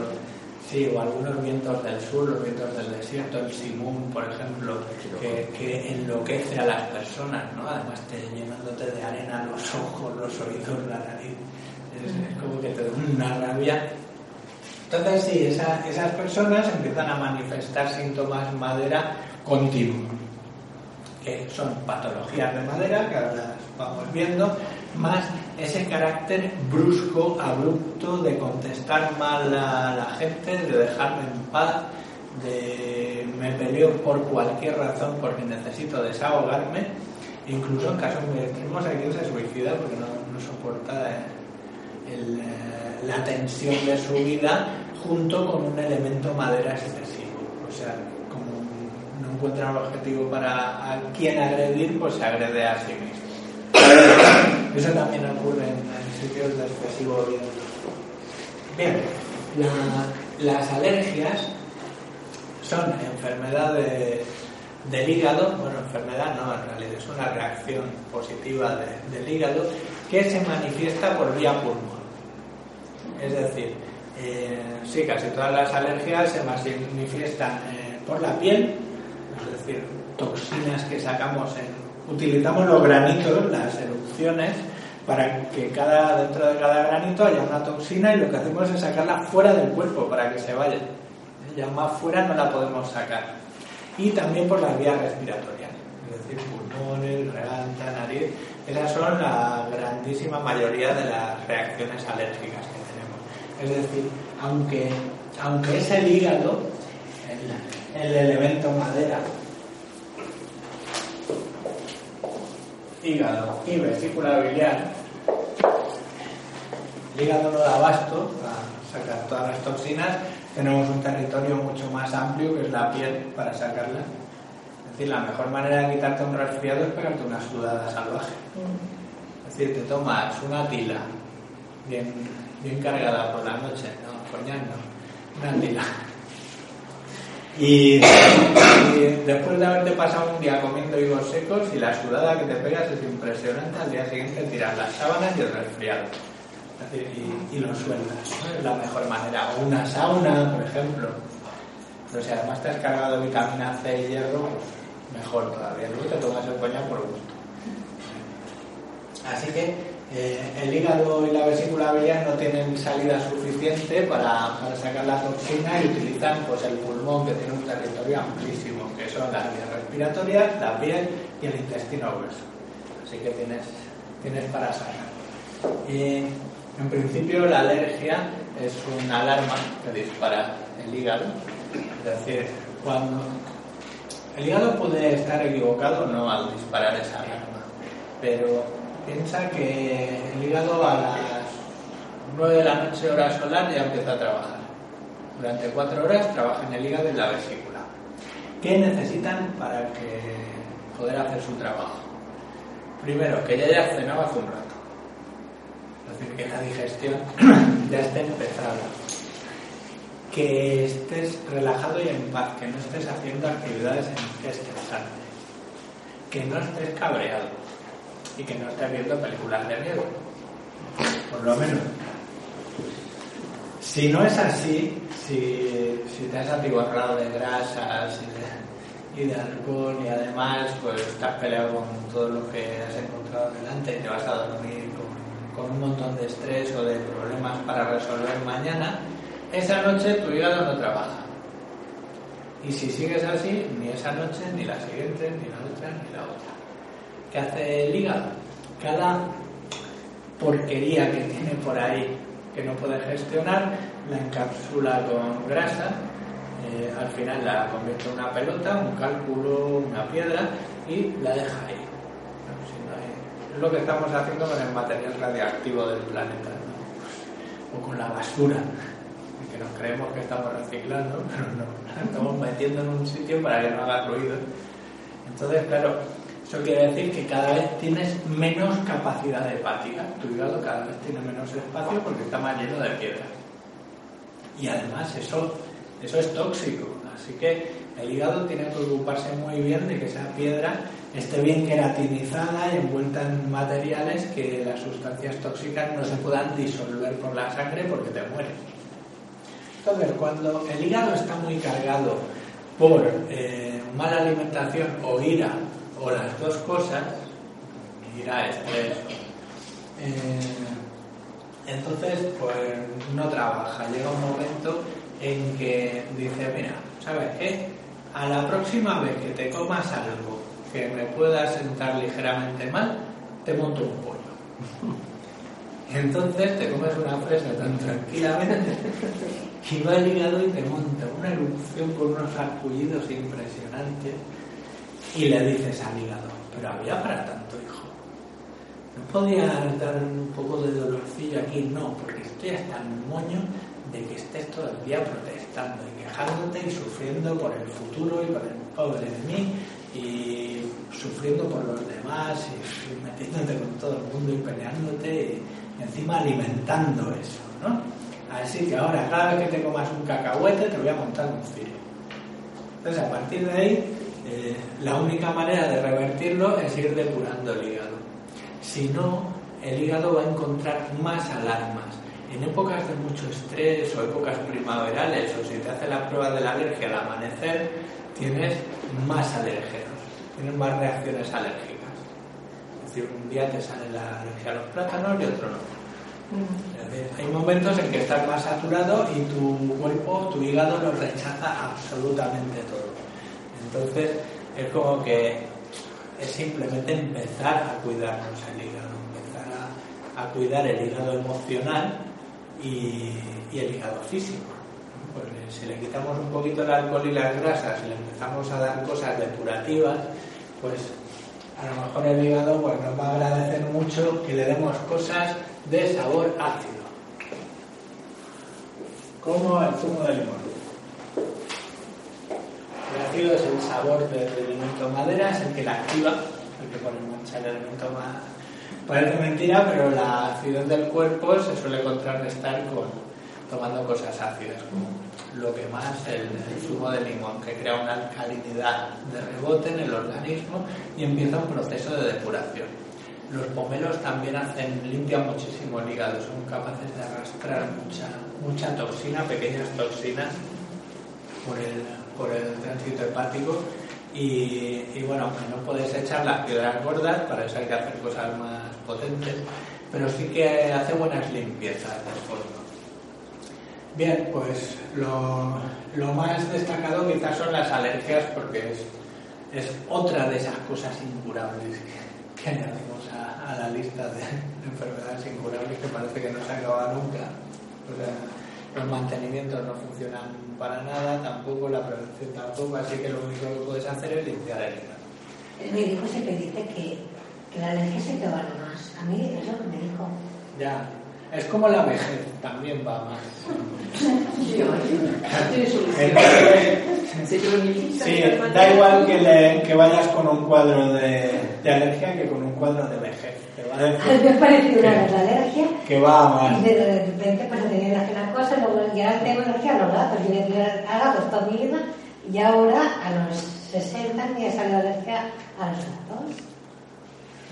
Sí, o algunos vientos del sur, los vientos del desierto, el simún, por ejemplo, que, que, enloquece a las personas, ¿no? Además te llenándote de arena los ojos, los oídos, la nariz. Es, como que te da una rabia. Entonces sí, esas personas empiezan a manifestar síntomas madera continuos, que son patologías de madera, que ahora vamos viendo, más ese carácter brusco, abrupto de contestar mal a la gente, de dejarme en paz, de me peleo por cualquier razón porque necesito desahogarme, incluso en casos muy extremos hay quien se suicida porque no, soporta eh, la tensión de su vida junto con un elemento madera excesivo. O sea, como no encuentra un objetivo para a quien agredir, pues se agrede a sí mismo. *coughs* Eso también ocurre en, sitios de excesivo viento. Bien, las alergias son enfermedad del hígado, bueno, enfermedad no, en realidad es una reacción positiva del hígado que se manifiesta por vía pulmón. Es decir, eh, sí, casi todas las alergias se manifiestan eh, por la piel, decir, toxinas que sacamos en utilizamos los granitos, las erupciones para que cada, dentro de cada granito haya una toxina y lo que hacemos es sacarla fuera del cuerpo para que se vaya. Ya más fuera no la podemos sacar. Y también por las vías respiratorias, es decir, pulmones, garganta, nariz. Esas son la grandísima mayoría de las reacciones alérgicas que tenemos. Es decir, aunque, aunque es el hígado, el elemento madera, hígado y vesícula biliar, el hígado no da abasto a sacar todas las toxinas, tenemos un territorio mucho más amplio que es la piel para sacarla. Es decir, la mejor manera de quitarte un resfriado es pegarte una sudada salvaje. Es decir, te tomas una tila bien, bien cargada por la noche, no, coñac no, una tila. Y, después de haberte pasado un día comiendo higos secos y la sudada que te pegas es impresionante, al día siguiente tiras las sábanas y el resfriado. Y, y lo sueltas, ¿no? es la mejor manera. O una sauna, por ejemplo. Pero si además te has cargado vitamina C y hierro, mejor todavía. Luego te tomas el coñac por gusto. Así que eh, el hígado y la vesícula biliar no tienen salida suficiente para, sacar la toxina y utilizan pues, el pulmón que tiene un territorio amplísimo, que son las vías respiratorias, la piel y el intestino grueso. Así que tienes, tienes para sacar. Y, en principio la alergia es una alarma que dispara el hígado. Es decir, cuando el hígado puede estar equivocado no al disparar esa alarma, pero piensa que el hígado a las 9 de la noche hora solar ya empieza a trabajar. Durante 4 horas trabaja en el hígado y la vesícula. ¿Qué necesitan para que poder hacer su trabajo? Primero, que ya haya cenado hace un rato. Es decir, que la digestión *clears throat* ya esté empezada. Que estés relajado y en paz, que no estés haciendo actividades estresantes. Que no estés cabreado y que no estés viendo películas de miedo. Por lo menos. Si no es así, si, si te has atiborrado de grasas y de, y alcohol y además pues estás peleado con todo lo que has encontrado delante y te vas a dormir con, con un montón de estrés o de problemas para resolver mañana, esa noche tu hígado no trabaja. Y si sigues así, ni esa noche, ni la siguiente, ni la otra, ni la otra. ¿Qué hace el hígado? Cada porquería que tiene por ahí que no puede gestionar, la encapsula con grasa, eh, al final la convierte en una pelota, un cálculo, una piedra y la deja ahí. Es lo que estamos haciendo con el material radioactivo del planeta, ¿no? o con la basura, que nos creemos que estamos reciclando, *laughs* pero no, la estamos metiendo en un sitio para que no haga ruido. Entonces, claro, eso quiere decir que cada vez tienes menos capacidad hepática. Tu hígado cada vez tiene menos espacio porque está más lleno de piedra. Y además eso, eso es tóxico. Así que el hígado tiene que ocuparse muy bien de que esa piedra esté bien queratinizada y envuelta en materiales que las sustancias tóxicas no se puedan disolver por la sangre porque te mueres. Entonces, cuando el hígado está muy cargado por eh, mala alimentación o ira o las dos cosas, ira, estrés, eh, entonces pues no trabaja. Llega un momento en que dice, mira, ¿sabes qué? A la próxima vez que te comas algo que me pueda sentar ligeramente mal, te monto un pollo. *laughs* Entonces te comes una fresa tan tranquilamente y va el hígado y te monta una erupción con unos arcullidos impresionantes y le dices al hígado, pero había para tanto, hijo. ¿No podía dar un poco de dolorcillo aquí? No, porque estoy hasta el moño de que estés todo el día protestando y quejándote y sufriendo por el futuro y por el pobre de mí y sufriendo por los demás y *laughs* metiéndote con todo el mundo y peleándote y encima alimentando eso, ¿no? Así que ahora cada vez que te comas un cacahuete te voy a montar un cirio. Entonces a partir de ahí eh, la única manera de revertirlo es ir depurando el hígado. Si no, el hígado va a encontrar más alarmas. En épocas de mucho estrés o épocas primaverales o si te hace la prueba de la alergia al amanecer, tienes más alérgenos, tienes más reacciones alérgicas. Es decir, un día te sale la alergia a los plátanos y otro no. Decir, hay momentos en que estás más saturado y tu cuerpo, tu hígado lo rechaza absolutamente todo. Entonces es como que es simplemente empezar a cuidarnos el hígado, empezar a, cuidar el hígado emocional y, y el hígado físico. Pues si le quitamos un poquito el alcohol y las grasas y le empezamos a dar cosas depurativas, pues a lo mejor el hígado pues, nos va a agradecer mucho que le demos cosas de sabor ácido, como el zumo de limón. Ácido es el sabor del elemento madera, es el que la activa, el que pone en marcha el elemento madera. Parece mentira, pero la acidez del cuerpo se suele contrarrestar con tomando cosas ácidas, como lo que más el, el, zumo de limón, que crea una alcalinidad de rebote en el organismo y empieza un proceso de depuración. Los pomelos también hacen, limpian muchísimo el hígado, son capaces de arrastrar mucha, mucha toxina, pequeñas toxinas, por el, por el tránsito hepático. Y, bueno, aunque no puedes echar las piedras gordas, para eso hay que hacer cosas más potentes, pero sí que hace buenas limpiezas del fondo. Bien, pues lo, lo, más destacado quizás son las alergias porque es, es otra de esas cosas incurables que, añadimos a, la lista de enfermedades incurables que parece que no se acaba nunca. Los mantenimientos no funcionan para nada, tampoco la prevención tampoco, así que lo único que puedes hacer es limpiar el hígado. El médico siempre dice que, que la alergia se te va más. A mí es lo que me dijo. Ya, es como la vejez, también va más. Sí, da igual que, le, que, vayas con un cuadro de, de, alergia que con un cuadro de vejez. Te va a decir me ha parecido una alergia. Que va más. Y de repente alergia a una ya tengo alergia a los gatos. Yo he tenido a gatos toda mi vida y ahora a los 60 me ha salido alergia a los gatos.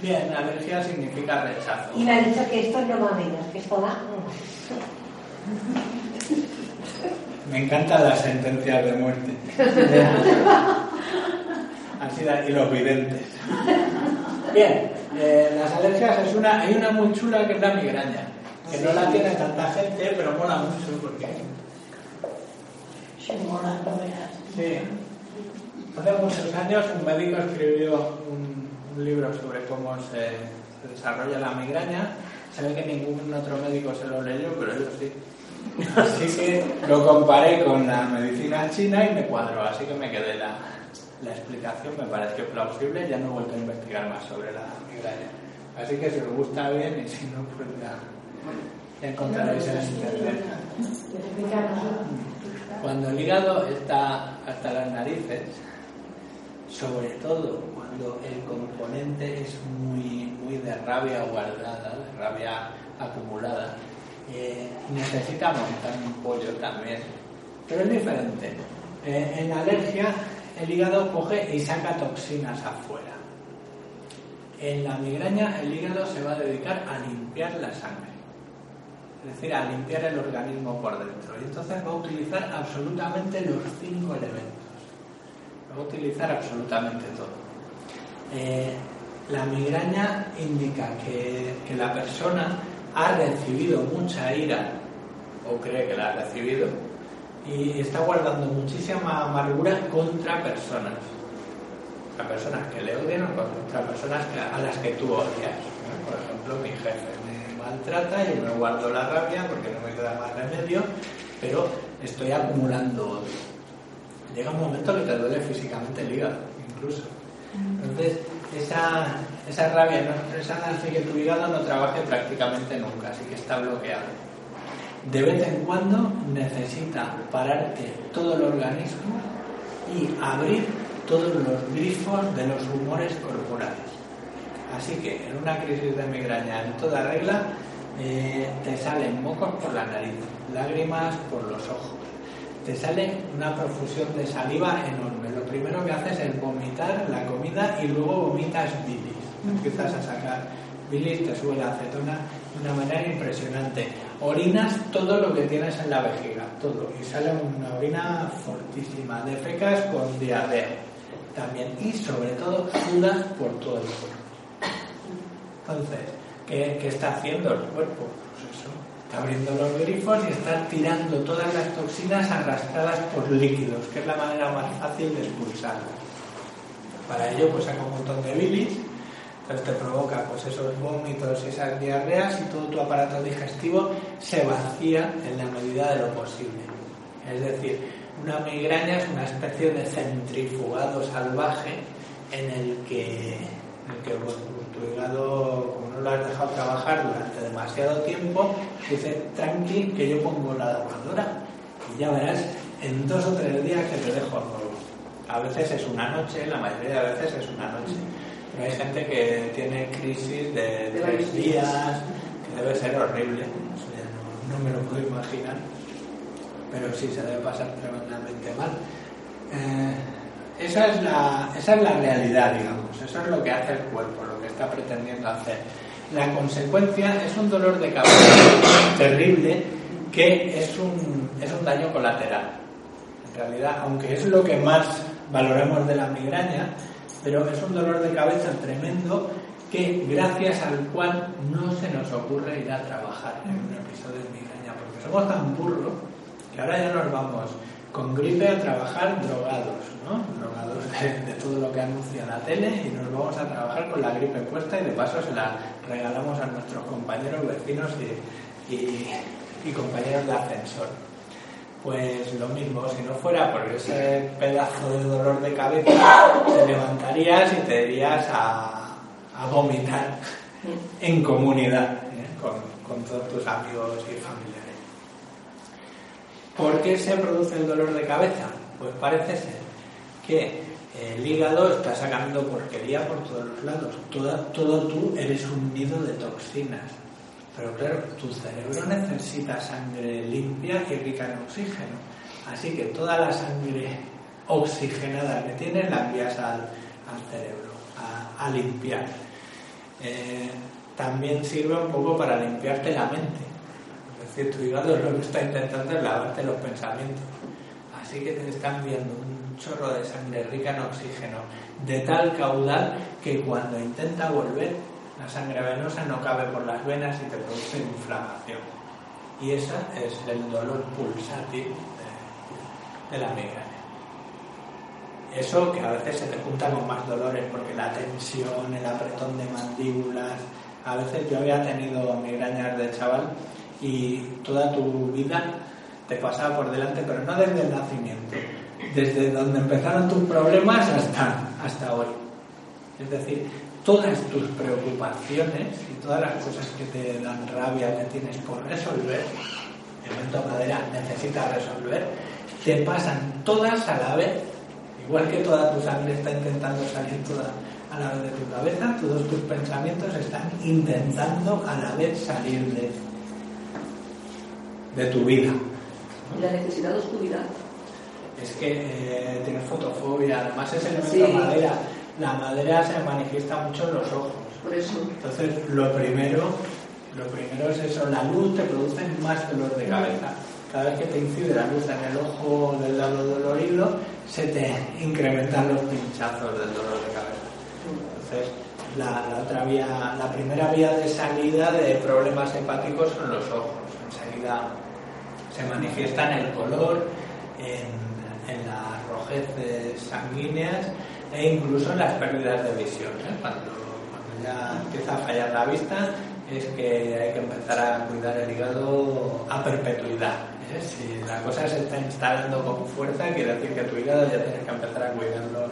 Bien, alergia significa rechazo. Y me ha dicho que esto no va a menos, que esto va. Me encantan las sentencias de muerte. Así y los videntes. Bien, eh, las alergias es una, hay una muy chula que es la migraña, que no la tiene tanta gente, pero mola mucho porque. Se mola, no Sí. Hace muchos años un médico escribió un, un libro sobre cómo se, se, desarrolla la migraña. Se ve que ningún otro médico se lo leyó, pero yo sí. *laughs* Así que lo comparé con la medicina china y me cuadró, así que me quedé la, la explicación, me pareció plausible, ya no he vuelto a investigar más sobre la migraña. Así que si os gusta bien y si no, pues ya encontraréis el internet. Cuando el hígado está hasta las narices, sobre todo cuando el componente es muy, muy de rabia guardada, de rabia acumulada, eh, necesita montar un pollo también. Pero es diferente. Eh, en la alergia, el hígado coge y saca toxinas afuera. En la migraña, el hígado se va a dedicar a limpiar la sangre. Es decir, a limpiar el organismo por dentro. Y entonces va a utilizar absolutamente los cinco elementos va a utilizar absolutamente todo. Eh, la migraña indica que, que, la persona ha recibido mucha ira o cree que la ha recibido y está guardando muchísima amargura contra personas. Contra personas que le odian o contra personas a las que tú odias. Por ejemplo, mi jefe maltrata y yo me guardo la rabia porque no me queda más remedio, pero estoy acumulando odio llega un momento que te duele físicamente el hígado, incluso. Entonces, esa, esa rabia no expresada hace que tu hígado no trabaje prácticamente nunca, así que está bloqueado. De vez en cuando necesita pararte todo el organismo y abrir todos los grifos de los humores corporales. Así que en una crisis de migraña en toda regla eh, te salen mocos por la nariz, lágrimas por los ojos, te sale una profusión de saliva enorme. Lo primero que haces es vomitar la comida y luego vomitas bilis. Empiezas a sacar bilis, te sube la acetona de una manera impresionante. Orinas todo lo que tienes en la vejiga, todo. Y sale una orina fortísima. Defecas con diarrea también. Y sobre todo sudas por todo el cuerpo. Entonces, ¿qué, ¿qué, está haciendo el cuerpo? Pues eso, está abriendo los grifos y está tirando todas las toxinas arrastradas por líquidos, que es la manera más fácil de expulsarlas. Para ello, pues saca un montón de bilis, entonces te provoca pues esos vómitos y esas diarreas y todo tu aparato digestivo se vacía en la medida de lo posible. Es decir, una migraña es una especie de centrifugado salvaje en el que, en el que hígado, como no lo has dejado trabajar durante demasiado tiempo, dice, tranqui, que yo pongo la lavadora y ya verás en dos o tres días que te dejo nuevo. A veces es una noche, la mayoría de veces es una noche. Pero hay gente que tiene crisis de tres días, que debe ser horrible. no, no me lo puedo imaginar pero sí se debe pasar tremendamente mal. Eh, esa, es la, esa es la realidad, digamos, eso es lo que hace el cuerpo, está pretendiendo hacer. La consecuencia es un dolor de cabeza *coughs* terrible que es un, es un daño colateral. En realidad, aunque es lo que más valoramos de la migraña, pero es un dolor de cabeza tremendo que gracias al cual no se nos ocurre ir a trabajar en un episodio de migraña, porque somos tan burros que ahora ya nos vamos con gripe a trabajar drogados, ¿no? Drogados de, todo lo que anuncia la tele y nos vamos a trabajar con la gripe puesta y de paso se la regalamos a nuestros compañeros vecinos y, compañeros de ascensor. Pues lo mismo, si no fuera por ese pedazo de dolor de cabeza, te levantarías y te irías a, vomitar en comunidad ¿eh? con, con todos tus amigos y familiares. ¿Por qué se produce el dolor de cabeza? Pues parece ser que el hígado está sacando porquería por todos los lados. todo tú eres un nido de toxinas. Pero claro, tu cerebro necesita sangre limpia y rica en oxígeno. Así que toda la sangre oxigenada que tienes la envías al, cerebro a, limpiar. Eh, también sirve un poco para limpiarte la mente que tu hígado lo que está intentando es lavarte los pensamientos. Así que te están viendo un chorro de sangre rica en oxígeno, de tal caudal que cuando intenta volver, la sangre venosa no cabe por las venas y te produce inflamación. Y ese es el dolor pulsátil de, de la migraña. Eso que a veces se te junta con más dolores porque la tensión, el apretón de mandíbulas. A veces yo había tenido migrañas de chaval y toda tu vida te pasaba por delante, pero no desde el nacimiento, desde donde empezaron tus problemas hasta, hasta hoy. Es decir, todas tus preocupaciones y todas las cosas que te dan rabia, que tienes por resolver, momento madera necesita resolver, te pasan todas a la vez, igual que toda tu sangre está intentando salir toda a la vez de tu cabeza, todos tus pensamientos están intentando a la vez salir de de tu vida. ¿Y la necesidad de oscuridad? Es que eh, tienes fotofobia, además es elemento madera. La madera se manifiesta mucho en los ojos. Por eso. Entonces, lo primero, lo primero es eso, la luz te produce más dolor de cabeza. Cada vez que te incide la luz en el ojo del lado dolorido, se te incrementan los pinchazos del dolor de cabeza. Entonces, la, la, otra vía, la primera vía de salida de problemas hepáticos son los ojos. Enseguida se manifiesta en el color, en, las rojeces sanguíneas e incluso en las pérdidas de visión. ¿eh? Cuando, ya empieza a fallar la vista es que hay que empezar a cuidar el hígado a perpetuidad. ¿eh? Si la cosa se está instalando con fuerza, quiere decir que tu hígado ya tienes que empezar a cuidarlo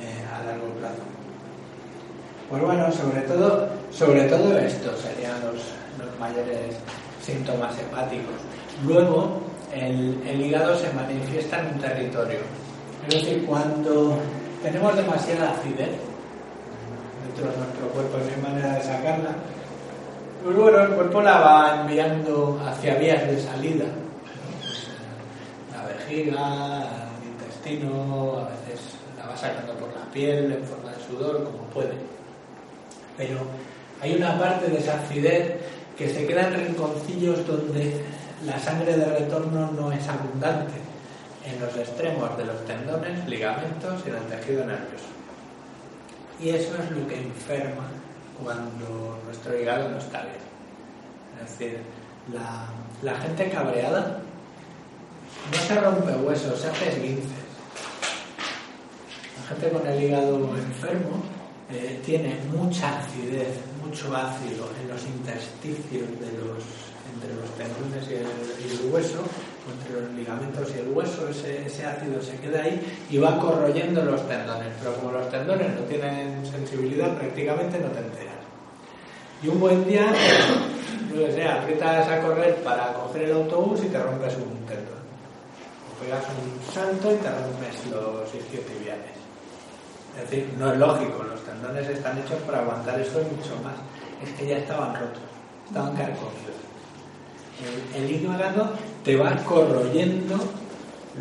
eh, a largo plazo. Pues bueno, sobre todo, sobre todo esto serían los mayores síntomas hepáticos. Luego, el, hígado se manifiesta en un territorio. Es decir, cuando tenemos demasiada acidez dentro de nuestro cuerpo, no hay manera de sacarla, pues bueno, el cuerpo la va enviando hacia vías de salida. La vejiga, el intestino, a veces la va sacando por la piel en forma de sudor, como puede. Pero hay una parte de esa acidez que se queda en rinconcillos donde la sangre de retorno no es abundante en los extremos de los tendones, ligamentos y en el tejido nervioso. Y eso es lo que enferma cuando nuestro hígado no está bien. Es decir, la, gente cabreada no se rompe huesos, se hace esguinces. La gente con el hígado enfermo eh, tiene mucha acidez, mucho ácido en los intersticios de los, entre los tendones y hueso, entre los ligamentos y el hueso, ese, ese, ácido se queda ahí y va corroyendo los tendones. Pero como los tendones no tienen sensibilidad, prácticamente no te enteras. Y un buen día, *coughs* no sé, aprietas a correr para coger el autobús y te rompes un tendón. O pegas un salto y te rompes los isquiotibiales. Es decir, no es lógico, los tendones están hechos para aguantar eso y mucho más. Es que ya estaban rotos, estaban carcomidos. El, el hígado te va corroyendo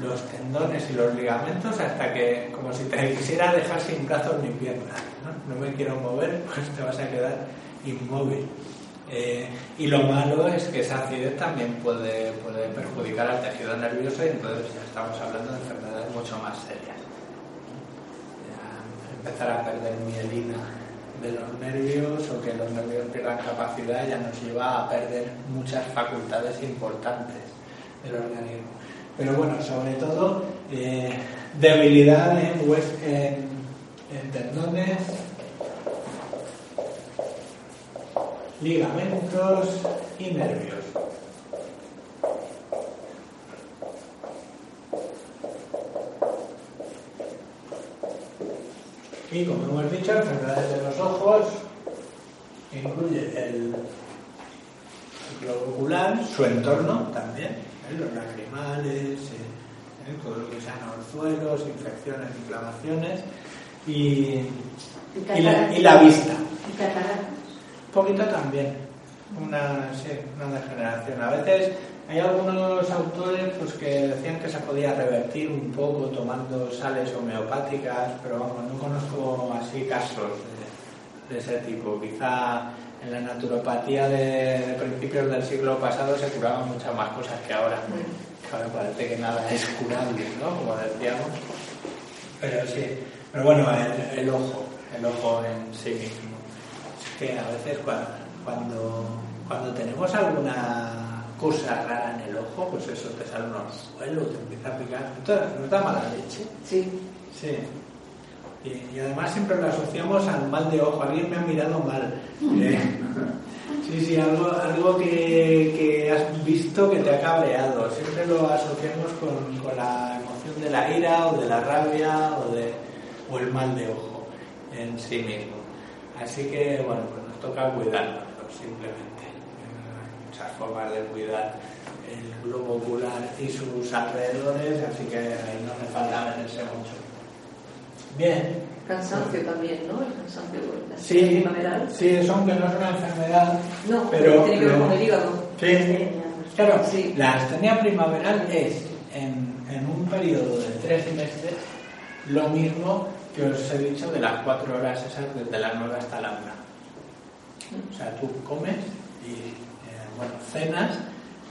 los tendones y los ligamentos hasta que, como si te quisiera dejar sin brazos ni piernas, ¿no? me quiero mover, *laughs* pues te vas a quedar inmóvil. Eh, y lo malo es que esa acidez también puede, puede perjudicar al tejido nervioso y entonces ya estamos hablando de enfermedades mucho más serias empezar a perder mielina de los nervios o que los nervios pierdan capacidad ya nos lleva a perder muchas facultades importantes del organismo. Pero bueno, sobre todo eh, debilidad en, en, en tendones, ligamentos y nervios. Y como hemos dicho, enfermedades de los ojos incluye el globo ocular, su entorno también, ¿eh? los lacrimales, ¿eh? ¿eh? todo lo que sean orzuelos, infecciones, inflamaciones y, y, la, y la, vista. ¿Y Un poquito también, una, sí, una degeneración. A veces hay algunos autores pues, que decían que se podía revertir un poco tomando sales homeopáticas, pero vamos, no conozco así casos de, ese tipo. Quizá en la naturopatía de, principios del siglo pasado se curaban muchas más cosas que ahora. Ahora parece que nada es curable, ¿no? Como decíamos. Pero sí, pero bueno, el, el ojo, el ojo en sí mismo. Es que a veces cuando, cuando tenemos alguna cosa rara en el ojo, pues eso, te sale un orzuelo, te empieza a picar. Entonces, ¿nos da mala leche? Sí. Sí. Y, además siempre lo asociamos al mal de ojo. Alguien me ha mirado mal. Eh, *laughs* sí, sí, algo, algo que, que, has visto que te ha cabreado. Siempre lo asociamos con, con, la emoción de la ira o de la rabia o, de, o el mal de ojo en sí mismo. Así que, bueno, pues nos toca cuidarlo, simplemente muchas formas de cuidar el globo ocular y sus alrededores, así que ahí no me falta meterse mucho. Bien. Cansancio también, ¿no? El cansancio sí, primaveral. Sí, eso aunque no es una enfermedad. No, pero, tiene que ver con el hígado. Sí, claro, sí. la astenia primaveral es en, en un periodo de tres meses lo mismo que os he dicho de las cuatro horas esas desde la nueve hasta la una. O sea, tú comes y bueno, cenas,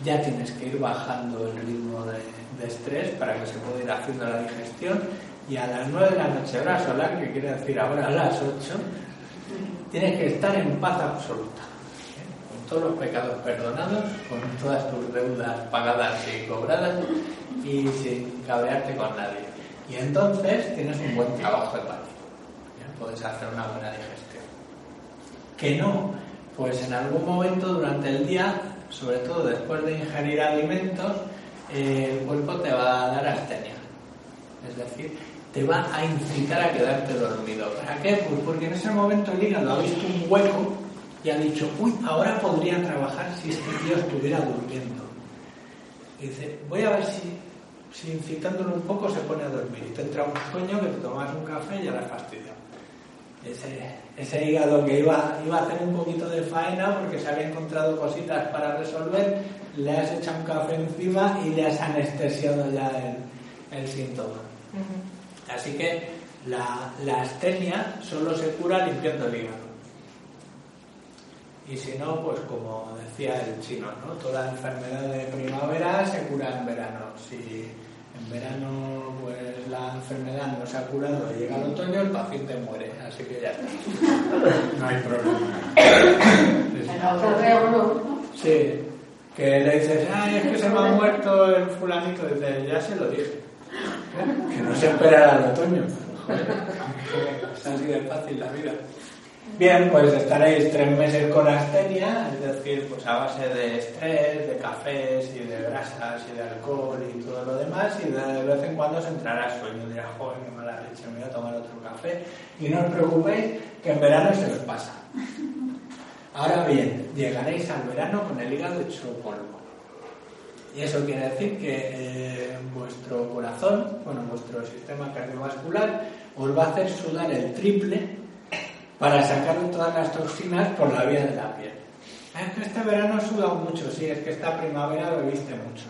ya tienes que ir bajando el ritmo de, estrés para que se pueda ir haciendo la digestión y a las 9 de la noche, hora solar, que quiere decir ahora a las 8, tienes que estar en paz absoluta, ¿eh? con todos los pecados perdonados, con todas tus deudas pagadas y cobradas y sin cabrearte con nadie. Y entonces tienes un buen trabajo hepático, ¿eh? puedes hacer una buena digestión. Que no pues en algún momento durante el día, sobre todo después de ingerir alimentos, el cuerpo te va a dar astenia. Es decir, te va a incitar a quedarte dormido. ¿Para qué? Pues porque en ese momento el hígado ha visto un hueco y ha dicho, uy, ahora podría trabajar si este tío estuviera durmiendo. Y dice, voy a ver si, si incitándolo un poco se pone a dormir. Y te entra un sueño que te tomas un café y ya la fastidia. Ese, ese hígado que iba, iba a hacer un poquito de faena porque se había encontrado cositas para resolver, le has echado un café encima y le has anestesiado ya el, el síntoma. Así que la, la astenia solo se cura limpiando el hígado. Y si no, pues como decía el chino, ¿no? Toda enfermedad de primavera se cura en verano. Si en verano pues la enfermedad no se ha curado y llega el otoño, el paciente muere. Así que ya está. No hay problema. Sí, que le dices, ay, es que se me ha muerto el fulanito. Dice, ya se lo dije. Que no se espera al otoño. Joder, es así de fácil la vida. Bien, pues estaréis tres meses con astenia, es decir, pues a base de estrés, de cafés y de grasas y de alcohol y todo lo demás, y de vez en cuando os entrará sueño, dirá, joder, qué mala leche, me voy a tomar otro café. Y no os preocupéis, que en verano se os pasa. Ahora bien, llegaréis al verano con el hígado hecho polvo. Y eso quiere decir que eh, vuestro corazón, bueno, vuestro sistema cardiovascular, os va a hacer sudar el triple para sacar todas las toxinas por la vía de la piel. Es que este verano he sudado mucho, sí, es que esta primavera bebiste mucho.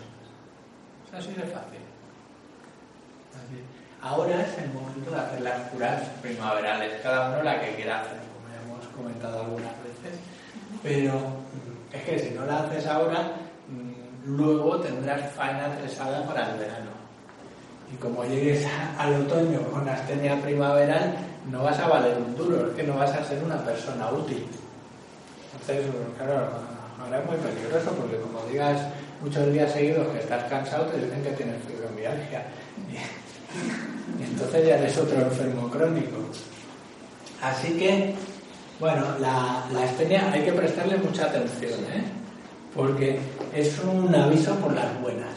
Es así de fácil. Ahora es el momento de hacer las curas primaverales, cada uno la que quiera hacer, como hemos comentado algunas veces. Pero mm, es que si no la haces ahora, mm, luego tendrás faena tresada para el verano. Y como llegues al otoño con astenia primaveral, no vas a valer un duro, es que no vas a ser una persona útil. Entonces, claro, ahora es muy peligroso porque como digas muchos días seguidos que estás cansado, te dicen que tienes fibromialgia. *laughs* Y, entonces ya eres otro enfermo crónico. Así que, bueno, la, la astenia hay que prestarle mucha atención, ¿eh? porque es un aviso por las buenas.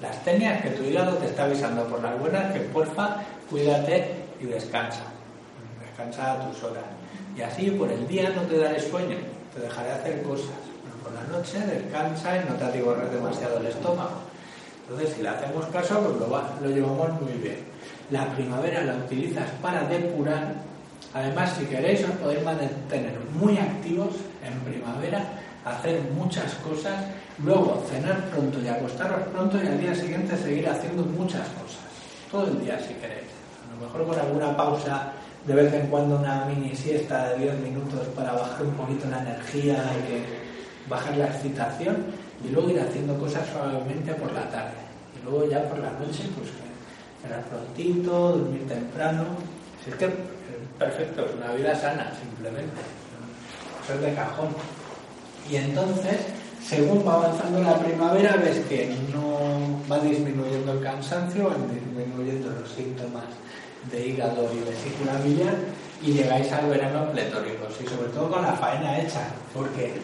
La astenia es que tu hígado te está avisando por las buenas que porfa, cuídate y descansa. Descansa a tus horas. Y así por el día no te daré sueño, te dejaré hacer cosas. Pero por la noche descansa y no te atiborres demasiado el estómago. Entonces, si le hacemos caso, pues lo, lo llevamos muy bien. La primavera la utilizas para depurar. Además, si queréis, os podéis mantener muy activos en primavera, hacer muchas cosas, luego cenar pronto y acostaros pronto y al día siguiente seguir haciendo muchas cosas. Todo el día, si queréis a lo mejor con alguna pausa, de vez en cuando una mini siesta de 10 minutos para bajar un poquito la energía y bajar la excitación y luego ir haciendo cosas suavemente por la tarde. Y luego ya por la noche, pues cenar prontito, dormir temprano. Si es que perfecto, es una vida sana, simplemente. Es de cajón. Y entonces, según va avanzando la primavera, ves que no va disminuyendo el cansancio, van disminuyendo los síntomas de hígado y vesícula biliar y llegáis al verano pletóricos y sobre todo con la faena hecha, porque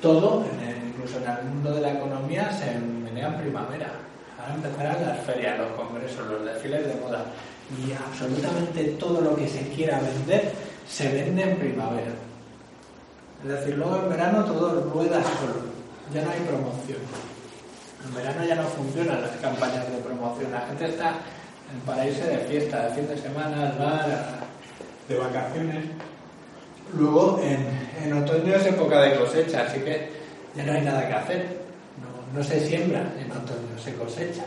todo, incluso en el mundo de la economía, se menea en primavera. Ahora empezarán las ferias, los congresos, los desfiles de moda y absolutamente todo lo que se quiera vender se vende en primavera. Es decir, luego en verano todo rueda solo, ya no hay promoción. En verano ya no funcionan las campañas de promoción, la gente está para irse de fiesta, de fin de semana, de vacaciones. Luego, en, otoño es época de cosecha, así que ya no hay nada que hacer. No, se siembra en otoño, se cosecha.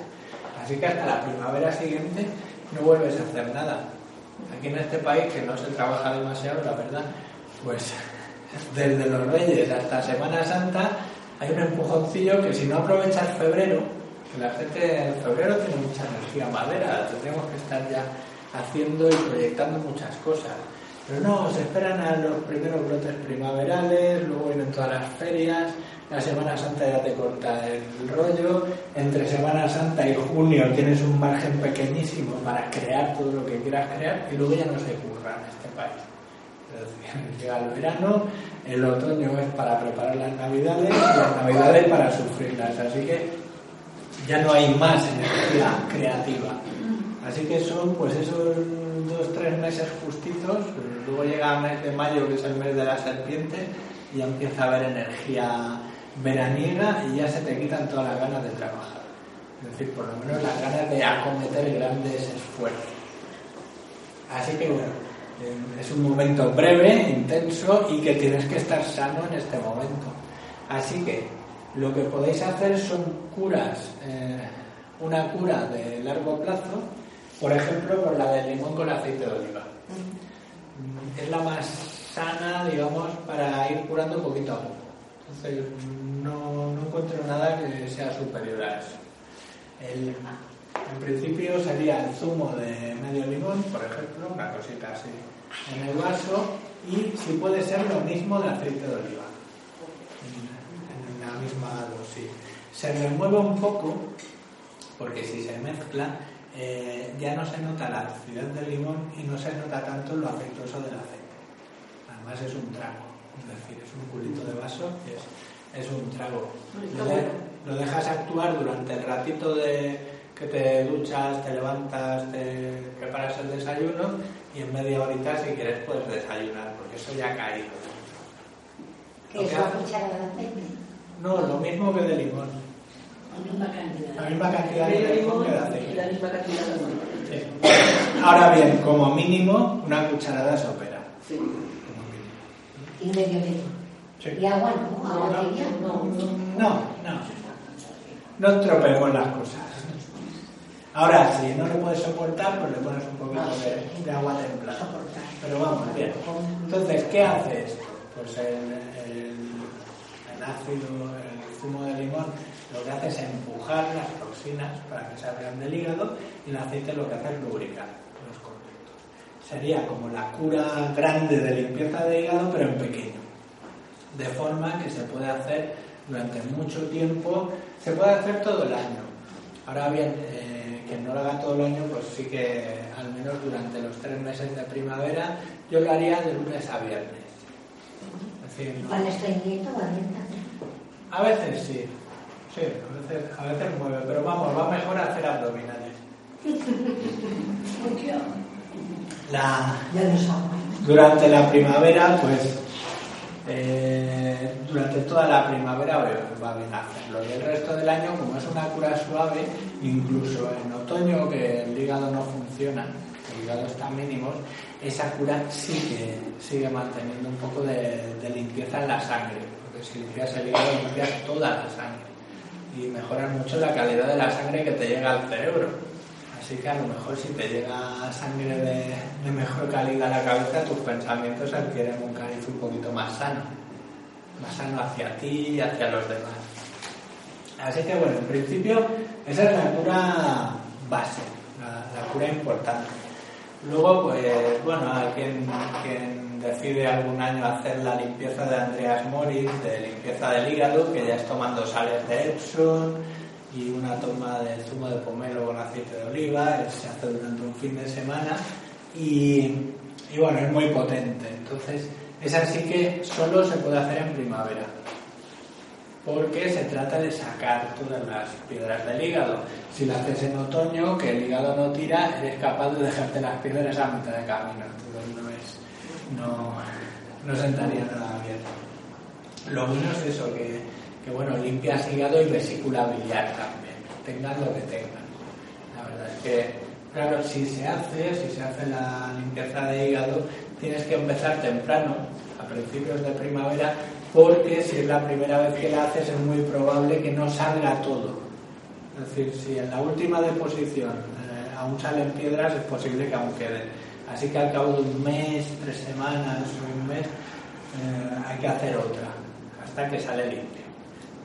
Así que hasta la primavera siguiente no vuelves a hacer nada. Aquí en este país, que no se trabaja demasiado, la verdad, pues *laughs* desde los Reyes hasta Semana Santa hay un empujoncillo que si no aprovechas febrero, la gente en febrero tiene mucha energía madera, tendríamos que estar ya haciendo y proyectando muchas cosas. Pero no, se esperan a los primeros brotes primaverales, luego vienen todas las ferias, la Semana Santa ya te corta el rollo, entre Semana Santa y junio tienes un margen pequeñísimo para crear todo lo que quieras crear y luego ya no se curra en este país. *laughs* llega el verano, el otoño es para preparar las navidades las navidades para sufrirlas. Así que ya no hay más energía creativa. Así que son pues esos dos, tres meses justitos, luego llega el mes de mayo, que es el mes de la serpiente, y ya empieza a haber energía veraniega y ya se te quitan todas las ganas de trabajar. Es decir, por lo menos las ganas de acometer grandes esfuerzos. Así que bueno, eh, es un momento breve, intenso y que tienes que estar sano en este momento. Así que lo que podéis hacer son curas, eh, una cura de largo plazo, por ejemplo, con la del limón con aceite de oliva. Es la más sana, digamos, para ir curando poquito a poco. Entonces, no, encuentro nada que sea superior a eso. En principio sería el zumo de medio limón, por ejemplo, una cosita así en el vaso, y si puede ser lo mismo de aceite de oliva, misma dosis. Se remueve un poco, porque si se mezcla, eh, ya no se nota la acidez del limón y no se nota tanto lo aceitoso del aceite. Además es un trago, es decir, es un culito de vaso, es, es un trago. Lo, dejas actuar durante el ratito de que te duchas, te levantas, te preparas el desayuno y en media horita si quieres puedes desayunar, porque eso ya ha caído. ¿Qué es una cucharada de aceite? No, lo mismo que de limón. La misma cantidad. La misma cantidad de limón que de y aceite. la misma cantidad de limón. Sí. Ahora bien, como mínimo, una cucharada sopera. Sí. Como mínimo. Y medio limón. Sí. Y agua no, agua No, no, no. No, no. No tropeemos las cosas. Ahora, si no lo puedes soportar, pues le pones un poquito de, de agua templada. Pero vamos, bien. Entonces, ¿qué hace esto? Pues el ácido, el zumo de limón, lo que hace es empujar las toxinas para que salgan del hígado y el aceite lo que hace es lubricar los conductos. Sería como la cura grande de limpieza de hígado, pero en pequeño. De forma que se puede hacer durante mucho tiempo, se puede hacer todo el año. Ahora bien, eh, quien no lo haga todo el año, pues sí que al menos durante los tres meses de primavera, yo lo haría de lunes a viernes. Cuando estoy nieto, valienta. A veces sí, sí, a veces, a veces mueve, pero vamos, va mejor hacer abdominales. La, Ya lo sabes. durante la primavera, pues eh, durante toda la primavera va bien hacerlo. Y el resto del año, como es una cura suave, incluso en otoño que el hígado no funciona, el hígado está a mínimos, esa cura sí que sigue manteniendo un poco de, de limpieza en la sangre, si limpias el hígado limpias toda la sangre y mejoras mucho la calidad de la sangre que te llega al cerebro. Así que a lo mejor si te llega sangre de, de mejor calidad a la cabeza, tus pensamientos adquieren un cariz un poquito más sano. Más sano hacia ti y hacia los demás. Así que bueno, en principio esa es la cura base, la, la cura importante. Luego, pues bueno, hay quien, quien decide algún año hacer la limpieza de Andreas Moritz, de limpieza del hígado, que ya es tomando sales de Epsom y una toma de zumo de pomelo con aceite de oliva, se hace durante un fin de semana y, y bueno, es muy potente. Entonces, esa sí que solo se puede hacer en primavera porque se trata de sacar todas las piedras del hígado. Si la haces en otoño, que el hígado no tira, eres capaz de dejarte las piedras a mitad de camino. No, no sentaría nada bien. Lo bueno es eso, que, que bueno, limpias hígado y vesícula biliar también, tengan lo que tengan. La verdad es que, claro, si se hace, si se hace la limpieza de hígado, tienes que empezar temprano, a principios de primavera, porque si es la primera vez que la haces es muy probable que no salga todo. Es decir, si en la última deposición eh, aún salen piedras, es posible que aún queden. Así que al cabo de un mes, tres semanas o un mes, eh, hay que hacer otra, hasta que sale limpio.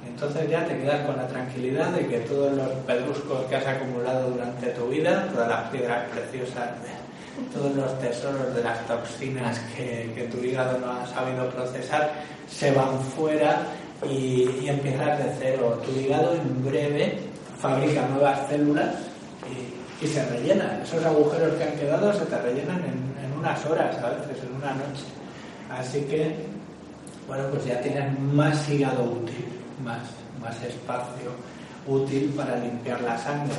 Entonces ya te quedas con la tranquilidad de que todos los pedruscos que has acumulado durante tu vida, todas las piedras preciosas, *laughs* todos los tesoros de las toxinas que, tu hígado no ha sabido procesar, se van fuera y, y empiezas de cero. Tu hígado en breve fabrica nuevas células y, se rellenan. Esos agujeros que han quedado se te rellenan en, unas horas, a veces en una noche. Así que, bueno, pues ya tienes más hígado útil, más, más espacio útil para limpiar la sangre.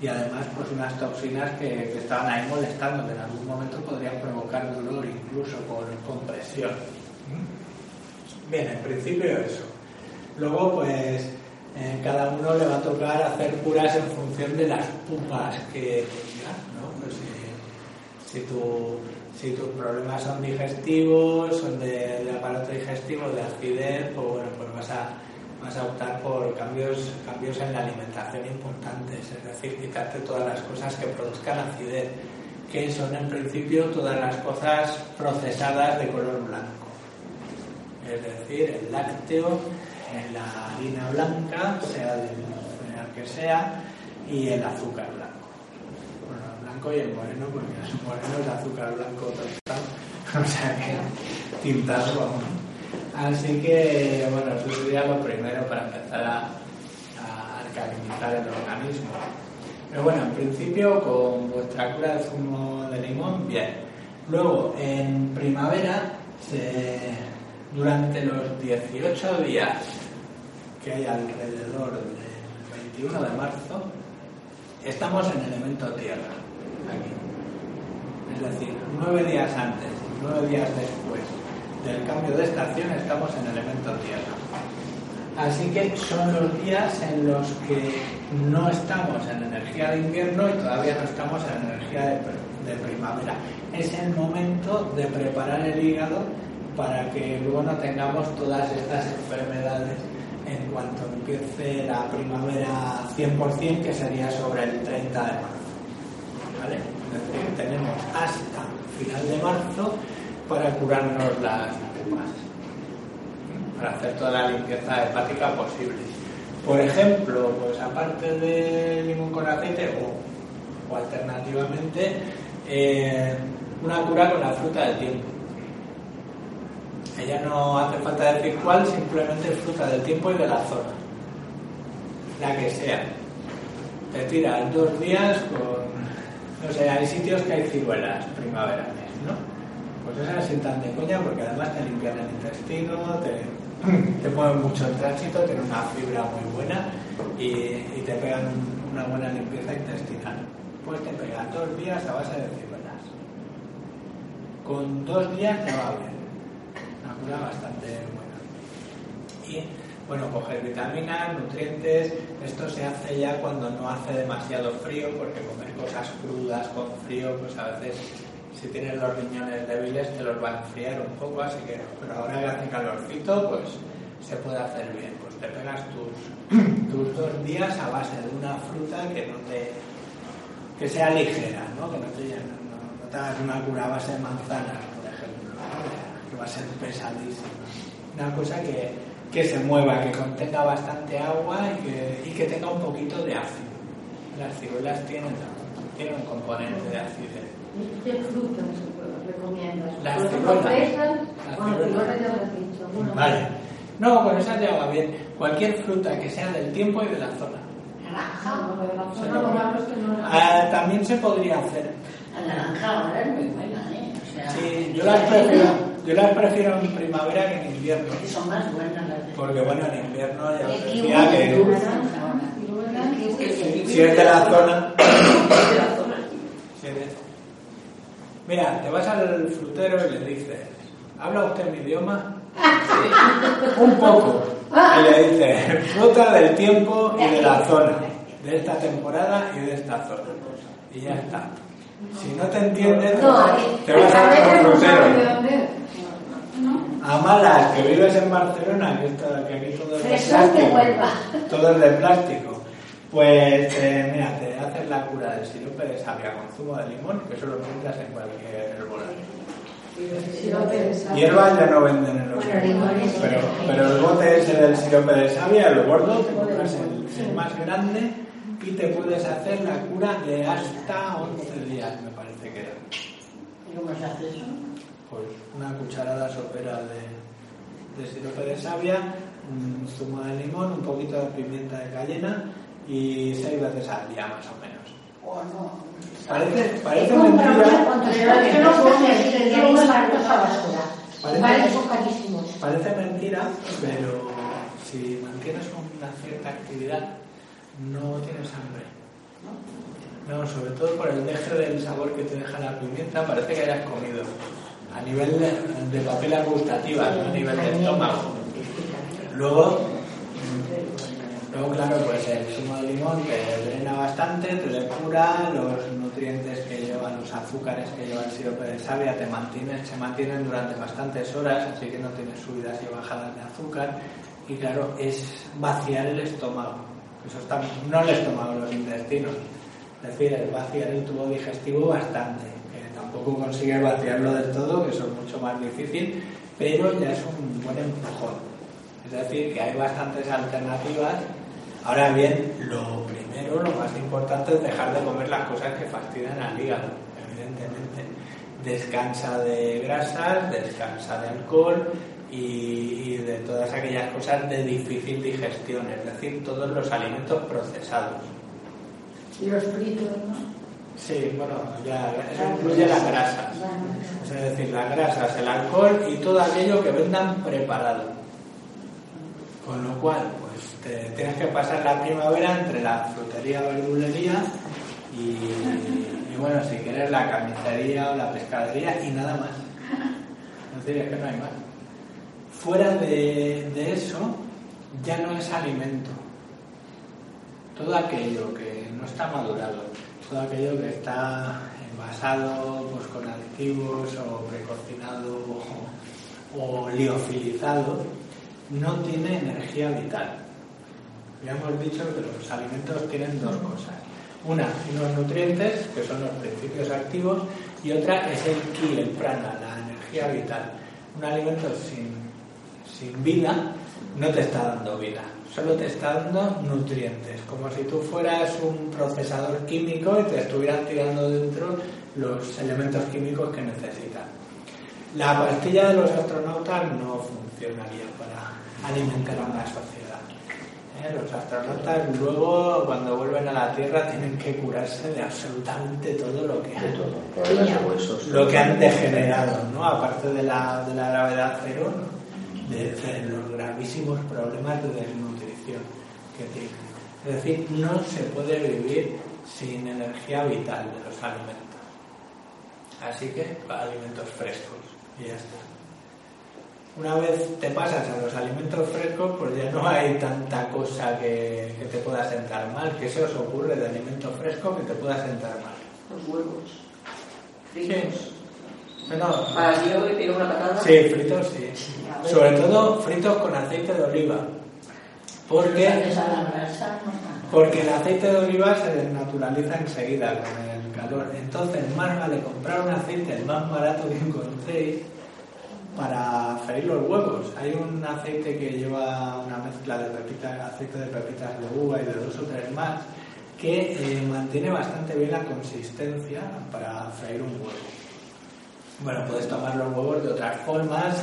Y además, pues unas toxinas que, que estaban ahí molestando, que en algún momento podrían provocar dolor, incluso por compresión. ¿Mm? Bien, en principio eso. Luego, pues, eh, cada uno le va a tocar hacer curas en función de las pupas que tenga, ¿no? Pues, eh, si, tu, tus problemas son digestivos, son de, de aparato digestivo, de acidez, pues bueno, pues vas a, vas a optar por cambios, cambios en la alimentación importantes, es decir, quitarte todas las cosas que produzcan acidez, que son en principio todas las cosas procesadas de color blanco. Es decir, el lácteo, eh, la harina blanca, sea del que sea, y el azúcar blanco. blanco y el moreno, porque el moreno es azúcar blanco tostado, *laughs* o sea que tintado vamos. Así que, bueno, eso sería lo primero para empezar a, a alcalinizar el organismo. Pero bueno, en principio con vuestra cura de zumo de limón, bien. Luego, en primavera, durante los 18 días que hay alrededor del 21 de marzo, estamos en elemento tierra, aquí. Es decir, nueve días antes nueve días después del cambio de estación estamos en elemento tierra. Así que son los días en los que no estamos en energía de invierno y todavía no estamos en energía de, de primavera. Es el momento de preparar el hígado para que luego no tengamos todas estas enfermedades en cuanto empiece la primavera 100%, que sería sobre el 30 de marzo. Es decir, tenemos hasta final de marzo para curarnos las culpas para hacer toda la limpieza hepática posible. Por ejemplo, pues aparte de limón con aceite o, o alternativamente eh, una cura con la fruta del tiempo. Ella no hace falta decir cuál, simplemente fruta del tiempo y de la zona. La que sea. Te tiras dos días con... No sé, hay sitios que hay ciruelas primaverales, ¿no? Pues esas sientan de coña porque además te limpian el intestino, te, te mueven mucho el tránsito, tienen una fibra muy buena y, y te pegan un- una buena limpieza intestinal. Pues te pegan dos días a base de ciruelas. Con dos días ya va bien. Bastante buena. Y bueno, coger vitaminas, nutrientes, esto se hace ya cuando no hace demasiado frío, porque comer cosas crudas con frío, pues a veces si tienes los riñones débiles te los va a enfriar un poco, así que, pero ahora que hace calorcito, pues se puede hacer bien. Pues te pegas tus, *clears throat* tus dos días a base de una fruta que no te que sea ligera, ¿no? Que no te, no, no te hagas una cura a base de manzanas, por ejemplo, va a ser pesadísima. Una cosa que, que se mueva, que contenga bastante agua y que, y que tenga un poquito de ácido. Las ciruelas tienen, tienen un componente de acidez. ¿Qué frutas recomiendas? Las ciruelas. Las bueno, ciruelas. ciruelas ya lo has dicho. Bueno, Vale. No, con esas ya va bien. Cualquier fruta que sea del tiempo y de la zona. Naranja, Ah, también se podría hacer. La naranja ahora es muy buena, ¿eh? O sea, Sí, yo las prefiero, yo las prefiero en primavera que en invierno. que son más buenas las de Porque bueno, en invierno ya decía que sí. si es de la zona, Mira, te vas al frutero y le dices, ¿habla usted mi idioma? *laughs* Un poco. Y le dices, fruta del tiempo y de la zona, de esta temporada y de esta zona. Y ya está. Si no te entiendes, No, te vas a *laughs* sabe de frutero. Dónde es. A malas, que vives en Barcelona, que, esto, que aquí todo es de plástico. Todo es de plástico. Pues eh, mira, te haces la cura del sirope de savia con zumo de limón, que eso lo encuentras en cualquier herbolario. Hierbas ya no venden en los limones. pero, pero el bote ese del sirope de savia, el gordo, te compras el, el más grande y te puedes hacer la cura de hasta 11 días, me parece que era. ¿Y cómo se hace eso? Pues una cucharada sopera de, de sirope de savia, un zumo de limón, un poquito de pimienta de cayena y seis veces al día más o menos. O no. Parece, parece mentira, parece mentira, pero si mantienes una cierta actividad, no tienes hambre. No, sobre todo por el deje del sabor que te deja la pimienta, parece que hayas comido. A nivel de, papilas gustativas, no a nivel de estómago. Luego, luego, claro, pues el zumo de limón te drena bastante, te depura, los nutrientes que llevan, los azúcares que lleva el sirope de savia te mantienen, se mantienen durante bastantes horas, así que no tienes subidas y bajadas de azúcar. Y claro, es vaciar el estómago. Eso está, no el estómago, los intestinos. Es decir, es vaciar el tubo digestivo bastante, tampoco consigues vaciarlo del todo, que eso es mucho más difícil, pero ya es un buen empujón. Es decir, que hay bastantes alternativas. Ahora bien, lo primero lo más importante es dejar de comer las cosas que fastidian al hígado, evidentemente. Descansa de grasas, descansa de alcohol y de todas aquellas cosas de difícil digestión, es decir, todos los alimentos procesados. Y los fritos, ¿no? Sí, bueno, ya eso incluye las grasas. Es decir, las grasas, el alcohol y todo aquello que vendan preparado. Con lo cual, pues te tienes que pasar la primavera entre la frutería, verdulería y, y, bueno, si quieres la carnicería o la pescadería y nada más. Es decir, que no hay más. Fuera de eso, ya no es alimento. Todo aquello que no está madurado, todo aquello que está envasado pues, con aditivos o precocinado o, liofilizado, no tiene energía vital. Ya hemos dicho que los alimentos tienen dos cosas. Una, unos nutrientes, que son los principios activos, y otra es el ki, el prana, la energía vital. Un alimento sin, sin vida no te está dando vida, solo te está dando nutrientes, como si tú fueras un procesador químico y te estuvieran tirando dentro los elementos químicos que necesitas. La pastilla de los astronautas no funcionaría para alimentar a una sociedad. ¿eh? Los astronautas luego, cuando vuelven a la Tierra, tienen que curarse de absolutamente todo lo que, De todo, lo que han degenerado, ¿no? aparte de la, de la gravedad cero, ¿no? de, de los gravísimos problemas de que tienen. Es decir, no se puede vivir sin energía vital de los alimentos. Así que alimentos frescos y ya está. Una vez te pasas a los alimentos frescos, pues ya no hay tanta cosa que, que te pueda sentar mal. ¿Qué se os ocurre de alimento fresco que te pueda sentar mal? Los huevos. Fritos. Para tiene una patada. Sí, fritos sí. Sobre todo fritos con aceite de oliva. Porque, el aceite de oliva se desnaturaliza enseguida con el calor. Entonces, más vale comprar un aceite el más barato que encontréis para freír los huevos. Hay un aceite que lleva una mezcla de pepitas, aceite de pepitas de uva y de dos o tres más, que eh, mantiene bastante bien la consistencia para freír un huevo. Bueno, puedes tomar los huevos de otras formas,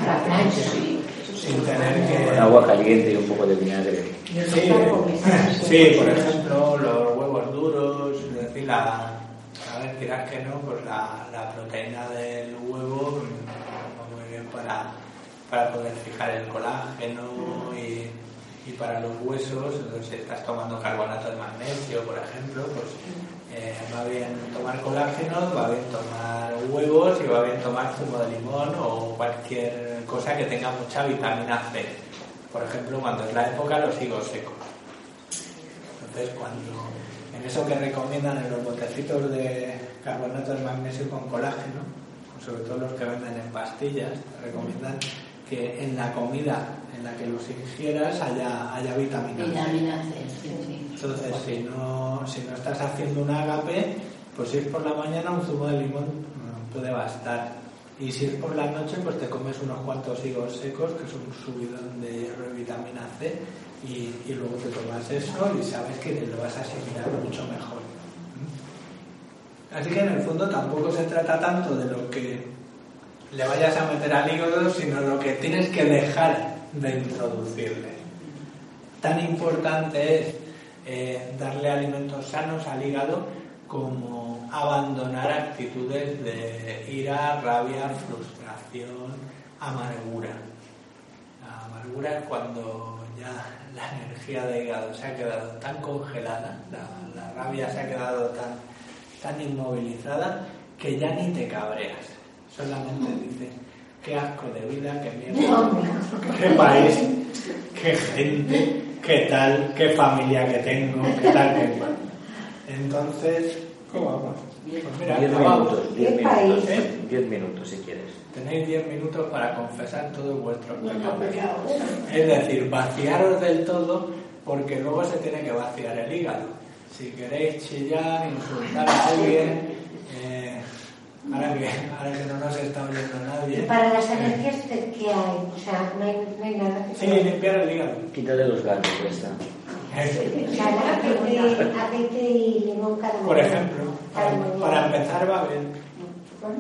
sin, tener que... Con agua caliente y un poco de vinagre. Sí, sí, por ejemplo, los huevos duros, es decir, la, a ver, dirás que no, pues la, la proteína del huevo mm, va muy bien para, para poder fijar el colágeno y, y para los huesos, entonces si estás tomando carbonato de magnesio, por ejemplo, pues eh, va bien tomar colágeno, va bien tomar huevos y va bien tomar zumo de limón o cualquier cosa que tenga mucha vitamina C. Por ejemplo, cuando es la época, los higos secos. Entonces, cuando en eso que recomiendan en los botecitos de carbonato de magnesio con colágeno, sobre todo los que venden en pastillas, recomiendan que en la comida en la que los ingieras haya, haya vitamina C. Vitamina C, sí, sí. Entonces, si no, si no estás haciendo un ágape, pues si es por la mañana un zumo de limón puede bastar. Y si es por la noche, pues te comes unos cuantos higos secos, que son un subidón de hierro y vitamina C, y, y luego te tomas eso y sabes que te lo vas a asimilar mucho mejor. ¿Mm? Así que en el fondo tampoco se trata tanto de lo que le vayas a meter al hígado, sino lo que tienes que dejar de introducirle. Tan importante es eh, darle alimentos sanos al hígado como abandonar actitudes de ira, rabia, frustración, amargura. La amargura es cuando ya la energía del hígado se ha quedado tan congelada, la, rabia se ha quedado tan inmovilizada que ya ni te cabreas. Solamente dices, qué asco de vida, qué mierda, qué país, qué gente, qué tal, qué familia que tengo, qué tal, qué cual. Entonces, ¿cómo vamos? Pues mira, Diez acabamos. minutos, diez ¿Qué minutos. país? ¿Eh? Diez minutos si quieres. Tenéis 10 minutos para confesar todos vuestros pecados. Es decir, vaciaros del todo porque luego se tiene que vaciar el hígado. Si queréis chillar, insultar a alguien, ahora, que, ahora que no nos está oyendo nadie, para las alergias, ¿qué hay? O sea, no hay, no hay nada que sí, limpiar el hígado. Quítale los gatos, ya está. *laughs* O sea, aceite, aceite y limón cada Por ejemplo, para, para empezar va bien.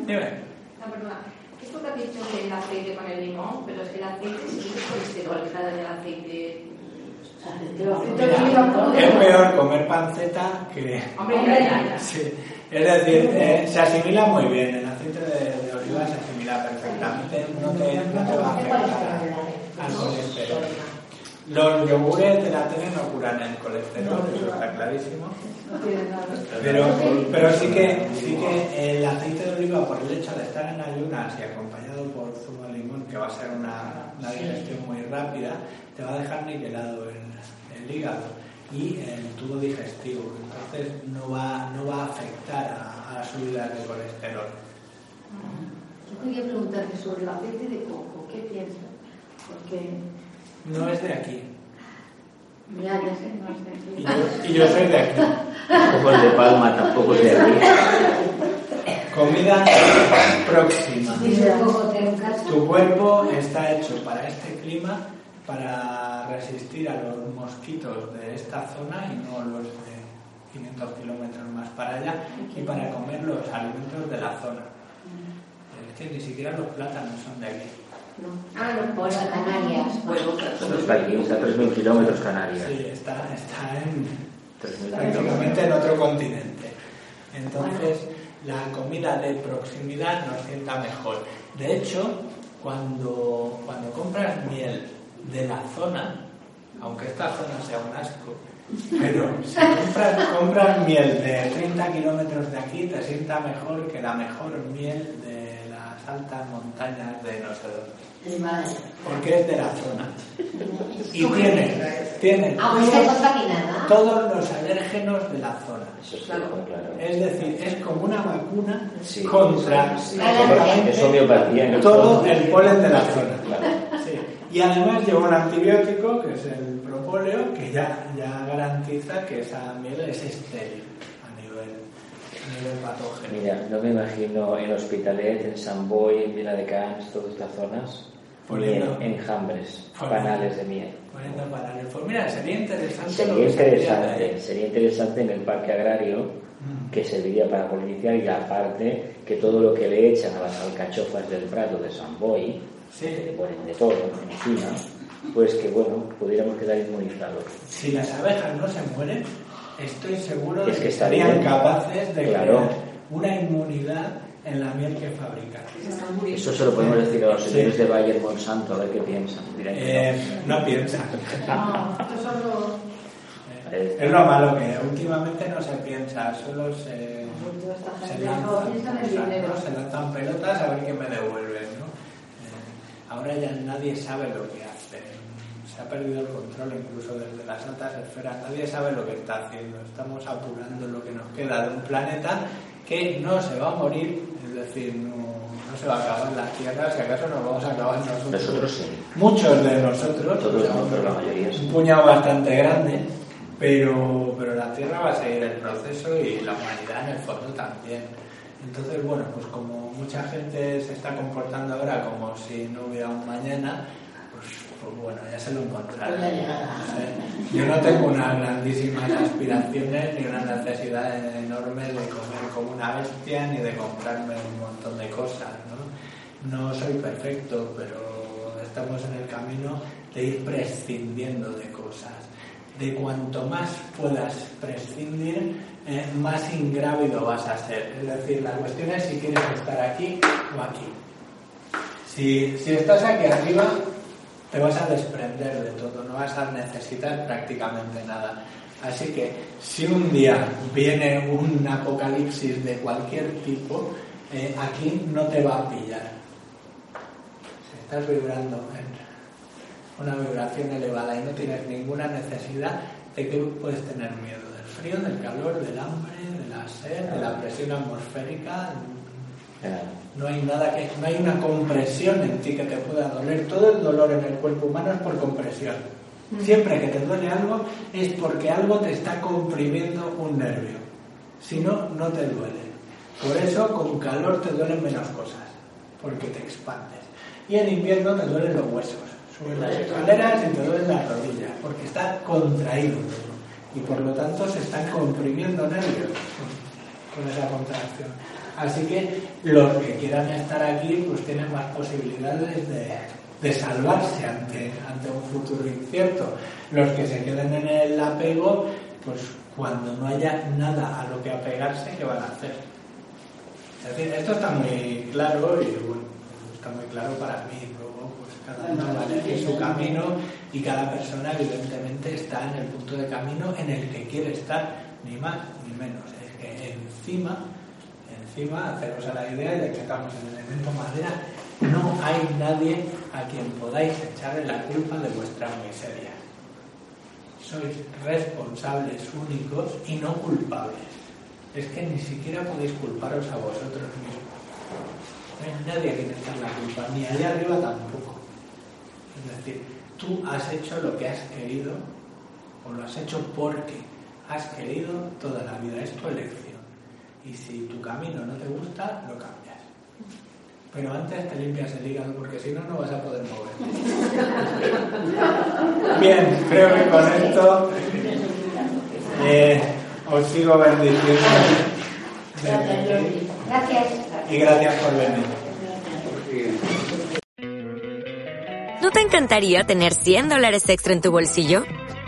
Dime. No, perdona. Esto que has dicho del aceite con el limón, pero es que el aceite sí es colesterol, claro, el aceite. Mira, es peor comer panceta que... Hombre, ya, ya, ya. Sí. Es decir, eh, se asimila muy bien, el aceite de, de oliva se asimila perfectamente, no te, no te va a afectar al colesterol. Los yogures de la tele no curan el colesterol, eso está clarísimo. Pero, pero sí que sí que el aceite de oliva, por el hecho de estar en ayunas y acompañado por zumo de limón, que va a ser una, una digestión muy rápida, te va a dejar nivelado el, el hígado y el tubo digestivo. Entonces no va, no va a afectar a, a las subidas de colesterol. Yo quería preguntarte sobre el aceite de coco, ¿qué piensas? Porque, No es de aquí. ya, ya sé, no es de Y aquí. yo, y yo soy de aquí. Tampoco es de Palma, tampoco es de aquí. Comida próxima. Y en casa, Tu cuerpo está hecho para este clima para resistir a los mosquitos de esta zona y no los de 500 kilómetros más para allá y para comer los alimentos de la zona. Es que ni siquiera los plátanos son de aquí. Ah, no, por a Canarias. Bueno, claro. Eso está aquí, está a 3.000 kilómetros Canarias. Sí, está, está en, 3.000 prácticamente en otro continente. Entonces, la comida de proximidad nos sienta mejor. De hecho, cuando, cuando compras miel de la zona, aunque esta zona sea un asco, pero si compras, miel de 30 kilómetros de aquí, te sienta mejor que la mejor miel de las altas montañas de no. Porque es de la zona. *laughs* Y tiene, tiene esté contaminada. todos los alérgenos de la zona. Es decir, es como una vacuna Sí. contra todo el polen de la zona. Sí. Y además lleva un antibiótico, que es el propóleo, que ya, ya garantiza que esa miel es estéril nivel patógeno. Mira, no me imagino en Hospitalet, en San Boy, en Vila de Cans, todas estas zonas, Poniendo- enjambres, panales de miel. Poniendo panales. Pues mira, sería interesante. lo Sería de interesante, sería interesante en el parque agrario Mm. que serviría para polinizar y aparte que todo lo que le echan a las alcachofas del Prado de San Boy, Sí. que le ponen de todo encima, pues que bueno, pudiéramos quedar inmunizados. Si las abejas no se mueren, estoy seguro de Es que, que serían bien. capaces de Claro. crear una inmunidad en la miel que fabrican. Eso se lo podemos decir a los Sí. señores de Bayer Monsanto, a ver qué piensan. Eh, no piensan. *laughs* No. Eh, Es lo malo que últimamente no se piensa, solo se, lanzan, se lanzan pelotas a ver qué me devuelven. ¿no? Eh, ahora ya nadie sabe lo que hace. Se ha perdido el control incluso desde las altas esferas. Nadie sabe lo que está haciendo. Estamos apurando lo que nos queda de un planeta que no se va a morir, es decir, no, no se va a acabar la Tierra, si acaso nos vamos a acabar nosotros. Nosotros sí. Muchos de nosotros, Todos la mayoría sí. un puñado bastante grande, pero, pero la Tierra va a seguir el proceso y la humanidad en el fondo también. Entonces, bueno, pues como mucha gente se está comportando ahora como si no hubiera un mañana, pues, bueno, ya se lo encontrarán. Pues Yo no tengo unas grandísimas aspiraciones ni una necesidad enorme de comer como una bestia ni de comprarme un montón de cosas, ¿no? No soy perfecto, pero estamos en el camino de ir prescindiendo de cosas. De cuanto más puedas prescindir, eh, más ingrávido vas a ser. Es decir, la cuestión es si quieres estar aquí o aquí. Si, si estás aquí arriba, te vas a desprender de todo, no vas a necesitar prácticamente nada. Así que si un día viene un apocalipsis de cualquier tipo, eh, aquí no te va a pillar. Si estás vibrando en una vibración elevada y no tienes ninguna necesidad, ¿de qué puedes tener miedo? ¿Del frío, del calor, del hambre, de la sed, de la presión atmosférica? No hay nada que, no hay una compresión en ti que te pueda doler. Todo el dolor en el cuerpo humano es por compresión. Siempre que te duele algo es porque algo te está comprimiendo un nervio. Si no, no te duele. Por eso con calor te duelen menos cosas, porque te expandes. Y en invierno te duelen los huesos, sobre las escaleras y te duelen las rodillas, porque está contraído todo. Y por lo tanto se están comprimiendo nervios con esa contracción. Así que los que quieran estar aquí pues tienen más posibilidades de, salvarse ante, ante un futuro incierto. Los que se queden en el apego, pues cuando no haya nada a lo que apegarse, ¿qué van a hacer? Es decir, esto está muy claro y bueno, está muy claro para mí. Luego, pues cada uno va a elegir su camino y cada persona evidentemente está en el punto de camino en el que quiere estar, ni más ni menos. Es que encima, haceros a la idea de que estamos en el elemento madera, no hay nadie a quien podáis echarle la culpa de vuestra miseria. Sois responsables únicos y no culpables. Es que ni siquiera podéis culparos a vosotros mismos. No hay nadie a quien echar la culpa, ni allá arriba tampoco. Es decir, tú has hecho lo que has querido, o lo has hecho porque has querido toda la vida, es tu elección. Y si tu camino no te gusta, lo cambias. Pero antes te limpias el hígado porque si no, no vas a poder mover. *laughs* Bien, creo que con esto eh, os sigo bendiciendo. Gracias. Y gracias por venir. ¿No te encantaría tener 100 dólares extra en tu bolsillo?